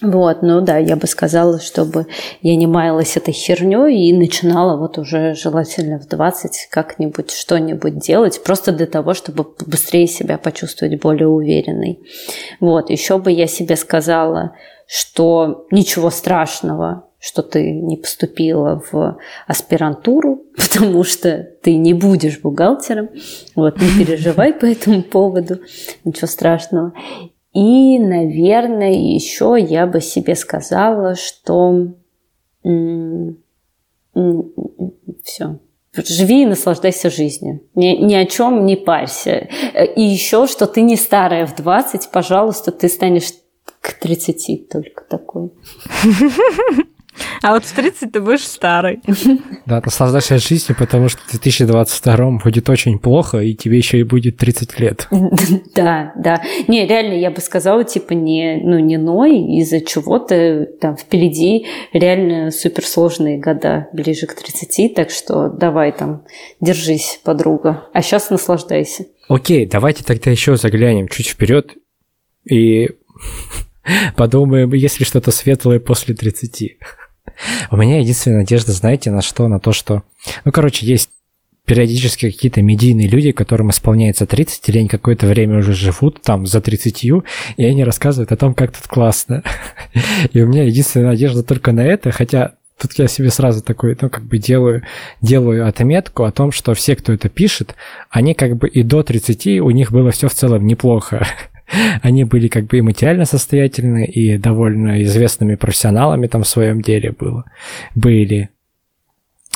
Вот, ну да, я бы сказала, чтобы я не маялась этой херней и начинала вот уже желательно в 20 как-нибудь что-нибудь делать, просто для того, чтобы быстрее себя почувствовать более уверенной. Вот, еще бы я себе сказала, что ничего страшного, что ты не поступила в аспирантуру, <laughs> потому что ты не будешь бухгалтером. Вот, не переживай <laughs> по этому поводу, ничего страшного. И, наверное, еще я бы себе сказала, что все. Живи и наслаждайся жизнью. Ни, ни о чем не парься. И еще, что ты не старая в 20, пожалуйста, ты станешь к 30 только такой. <laughs> А вот в 30 ты будешь старый. Да, наслаждайся жизнью, потому что в 2022 будет очень плохо, и тебе еще и будет 30 лет. <laughs> Да, да. Не, реально, я бы сказала, типа, не, ну, не ной, из-за чего-то там впереди реально суперсложные года, ближе к 30, так что давай там, держись, подруга. А сейчас наслаждайся. Окей, давайте тогда еще заглянем чуть вперед и <laughs> подумаем, есть ли что-то светлое после 30. У меня единственная надежда, знаете, на что? На то, что... Ну, короче, есть периодически какие-то медийные люди, которым исполняется 30, или они какое-то время уже живут там за 30, и они рассказывают о том, как тут классно. <laughs> И у меня единственная надежда только на это, хотя тут я себе сразу такой, ну, как бы делаю, делаю отметку о том, что все, кто это пишет, они как бы и до 30 у них было все в целом неплохо. <laughs> они были как бы и материально состоятельны, и довольно известными профессионалами там в своем деле было, были.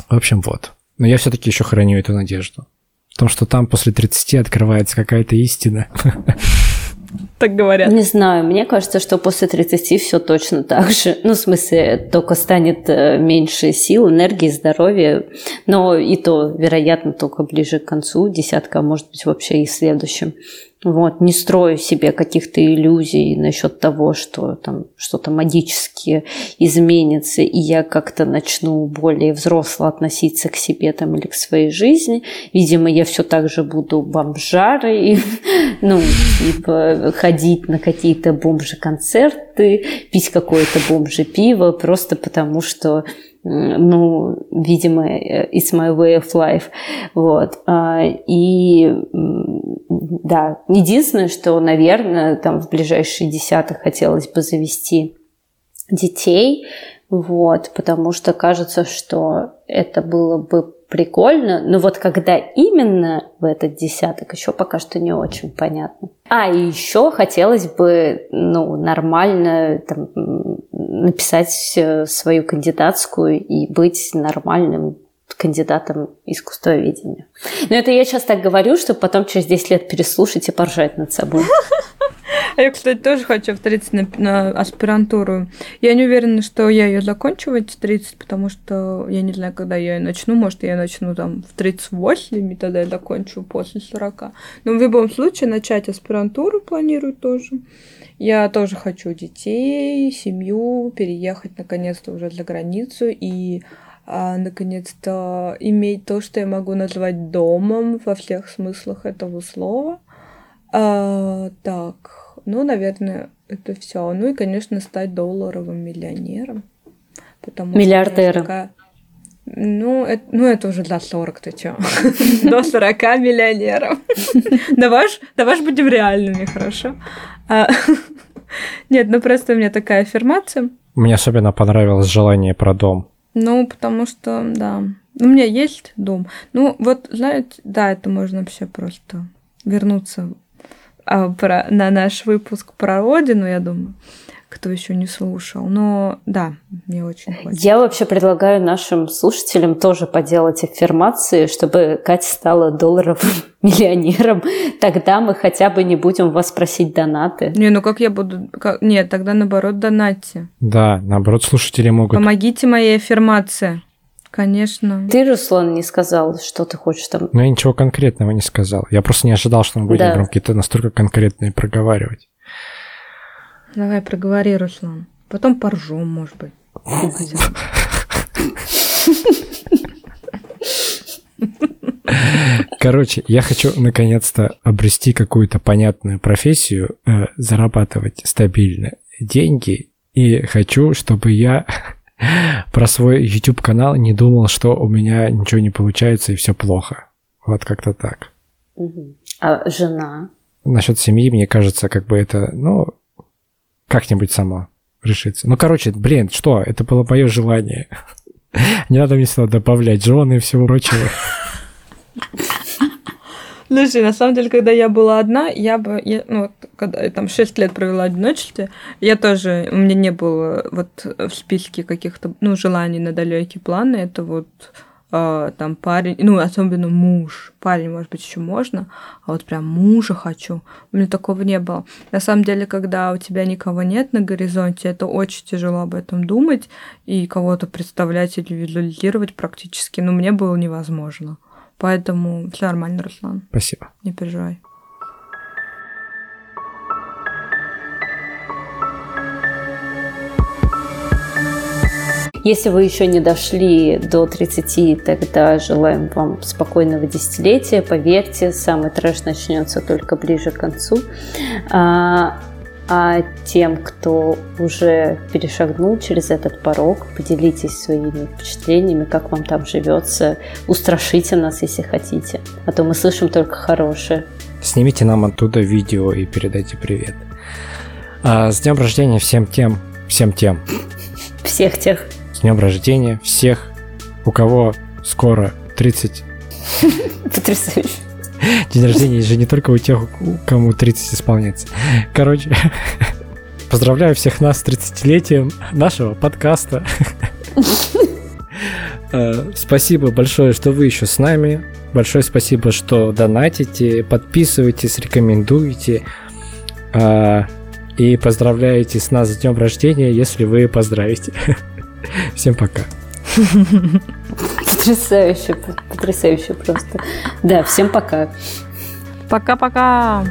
В общем, вот. Но я все-таки еще храню эту надежду. В том, что там после 30 открывается какая-то истина. <laughs> Так говорят. Не знаю, мне кажется, что после 30 все точно так же. Ну, в смысле, только станет э, меньше сил, энергии, здоровья. Но и то, вероятно, только ближе к концу десятка, может быть, вообще и следующем. Вот, не строю себе каких-то иллюзий насчет того, что там что-то магически изменится, и я как-то начну более взросло относиться к себе там или к своей жизни. Видимо, я все так же буду бомжарой, <laughs> ну, типа ходить на какие-то бомжи-концерты, пить какое-то бомжи-пиво, просто потому что ну, видимо, it's my way of life. Вот. А, и да, единственное, что, наверное, там в ближайшие десятых хотелось бы завести детей, вот, потому что кажется, что это было бы прикольно, но вот когда именно в этот десяток, еще пока что не очень понятно. А, еще хотелось бы, ну, нормально там, написать э, свою кандидатскую и быть нормальным кандидатом искусствоведения. Но это я сейчас так говорю, чтобы потом через 10 лет переслушать и поржать над собой. А я, кстати, тоже хочу в 30 на, на аспирантуру. Я не уверена, что я ее закончу в эти 30, потому что я не знаю, когда я ее начну. Может, я начну там в 38, и тогда я закончу после 40. Но в любом случае начать аспирантуру планирую тоже. Я тоже хочу детей, семью, переехать наконец-то уже за границу и а, наконец-то иметь то, что я могу назвать домом во всех смыслах этого слова. А, так, ну, наверное, это все. Ну и, конечно, стать долларовым миллионером. Потому Миллиардером. Такая... Ну, это, ну, это уже до 40, ты чё? <laughs> До 40 миллионеров. Давай ж, давай ж будем реальными, хорошо? А, <laughs> нет, ну просто у меня такая аффирмация. Мне особенно понравилось желание про дом. Ну, потому что, да. У меня есть дом. Ну, вот, знаете, да, это можно вообще просто вернуться а, про, на наш выпуск про родину, я думаю кто еще не слушал. Но да, мне очень хочется. Я вообще предлагаю нашим слушателям тоже поделать аффирмации, чтобы Катя стала долларовым миллионером. <laughs> Тогда мы хотя бы не будем вас просить донаты. Не, ну как я буду... Как... Нет, тогда наоборот донатьте. Да, наоборот слушатели могут... Помогите моей аффирмации. Конечно. Ты, Руслан, не сказал, что ты хочешь там. Ну, я ничего конкретного не сказал. Я просто не ожидал, что мы будем Да. какие-то настолько конкретные проговаривать. Давай, проговори, Руслан. Потом поржем, может быть. Короче, я хочу наконец-то обрести какую-то понятную профессию, э, зарабатывать стабильно деньги, и хочу, чтобы я про свой YouTube-канал не думал, что у меня ничего не получается и все плохо. Вот как-то так. А жена? Насчет семьи, мне кажется, как бы это, ну, как-нибудь само решится. Ну, короче, блин, что? Это было мое желание. <laughs> Не надо мне сюда добавлять жены и всего прочего. <laughs> Слушай, на самом деле, когда я была одна, я бы, я, ну, вот, когда я там 6 лет провела в одиночестве, я тоже, у меня не было вот в списке каких-то, ну, желаний на далекие планы, это вот а, там парень, ну, особенно муж, парень, может быть, еще можно, а вот прям мужа хочу, у меня такого не было. На самом деле, когда у тебя никого нет на горизонте, это очень тяжело об этом думать и кого-то представлять или визуализировать практически, ну, мне было невозможно. Поэтому все нормально, Руслан. Спасибо. Не переживай. Если вы еще не дошли до 30, тогда желаем вам спокойного десятилетия. Поверьте, самый трэш начнется только ближе к концу. А, тем, кто уже перешагнул через этот порог, поделитесь своими впечатлениями, как вам там живется. Устрашите нас, если хотите. А то мы слышим только хорошее. Снимите нам оттуда видео и передайте привет. А, с днем рождения всем тем, всем тем. Всех тех. С днем рождения всех, у кого скоро 30. <laughs> Потрясающе. <laughs> День рождения же не только у тех, кому 30 исполняется. Короче, <laughs> поздравляю всех нас с 30-летием нашего подкаста. <laughs> Э, Спасибо большое, что вы еще с нами. Большое спасибо, что донатите, подписываетесь, рекомендуете. А, И поздравляете с нас с днем рождения, если вы поздравите. Всем пока. Потрясающе, потрясающе просто. Да, всем пока. Пока-пока.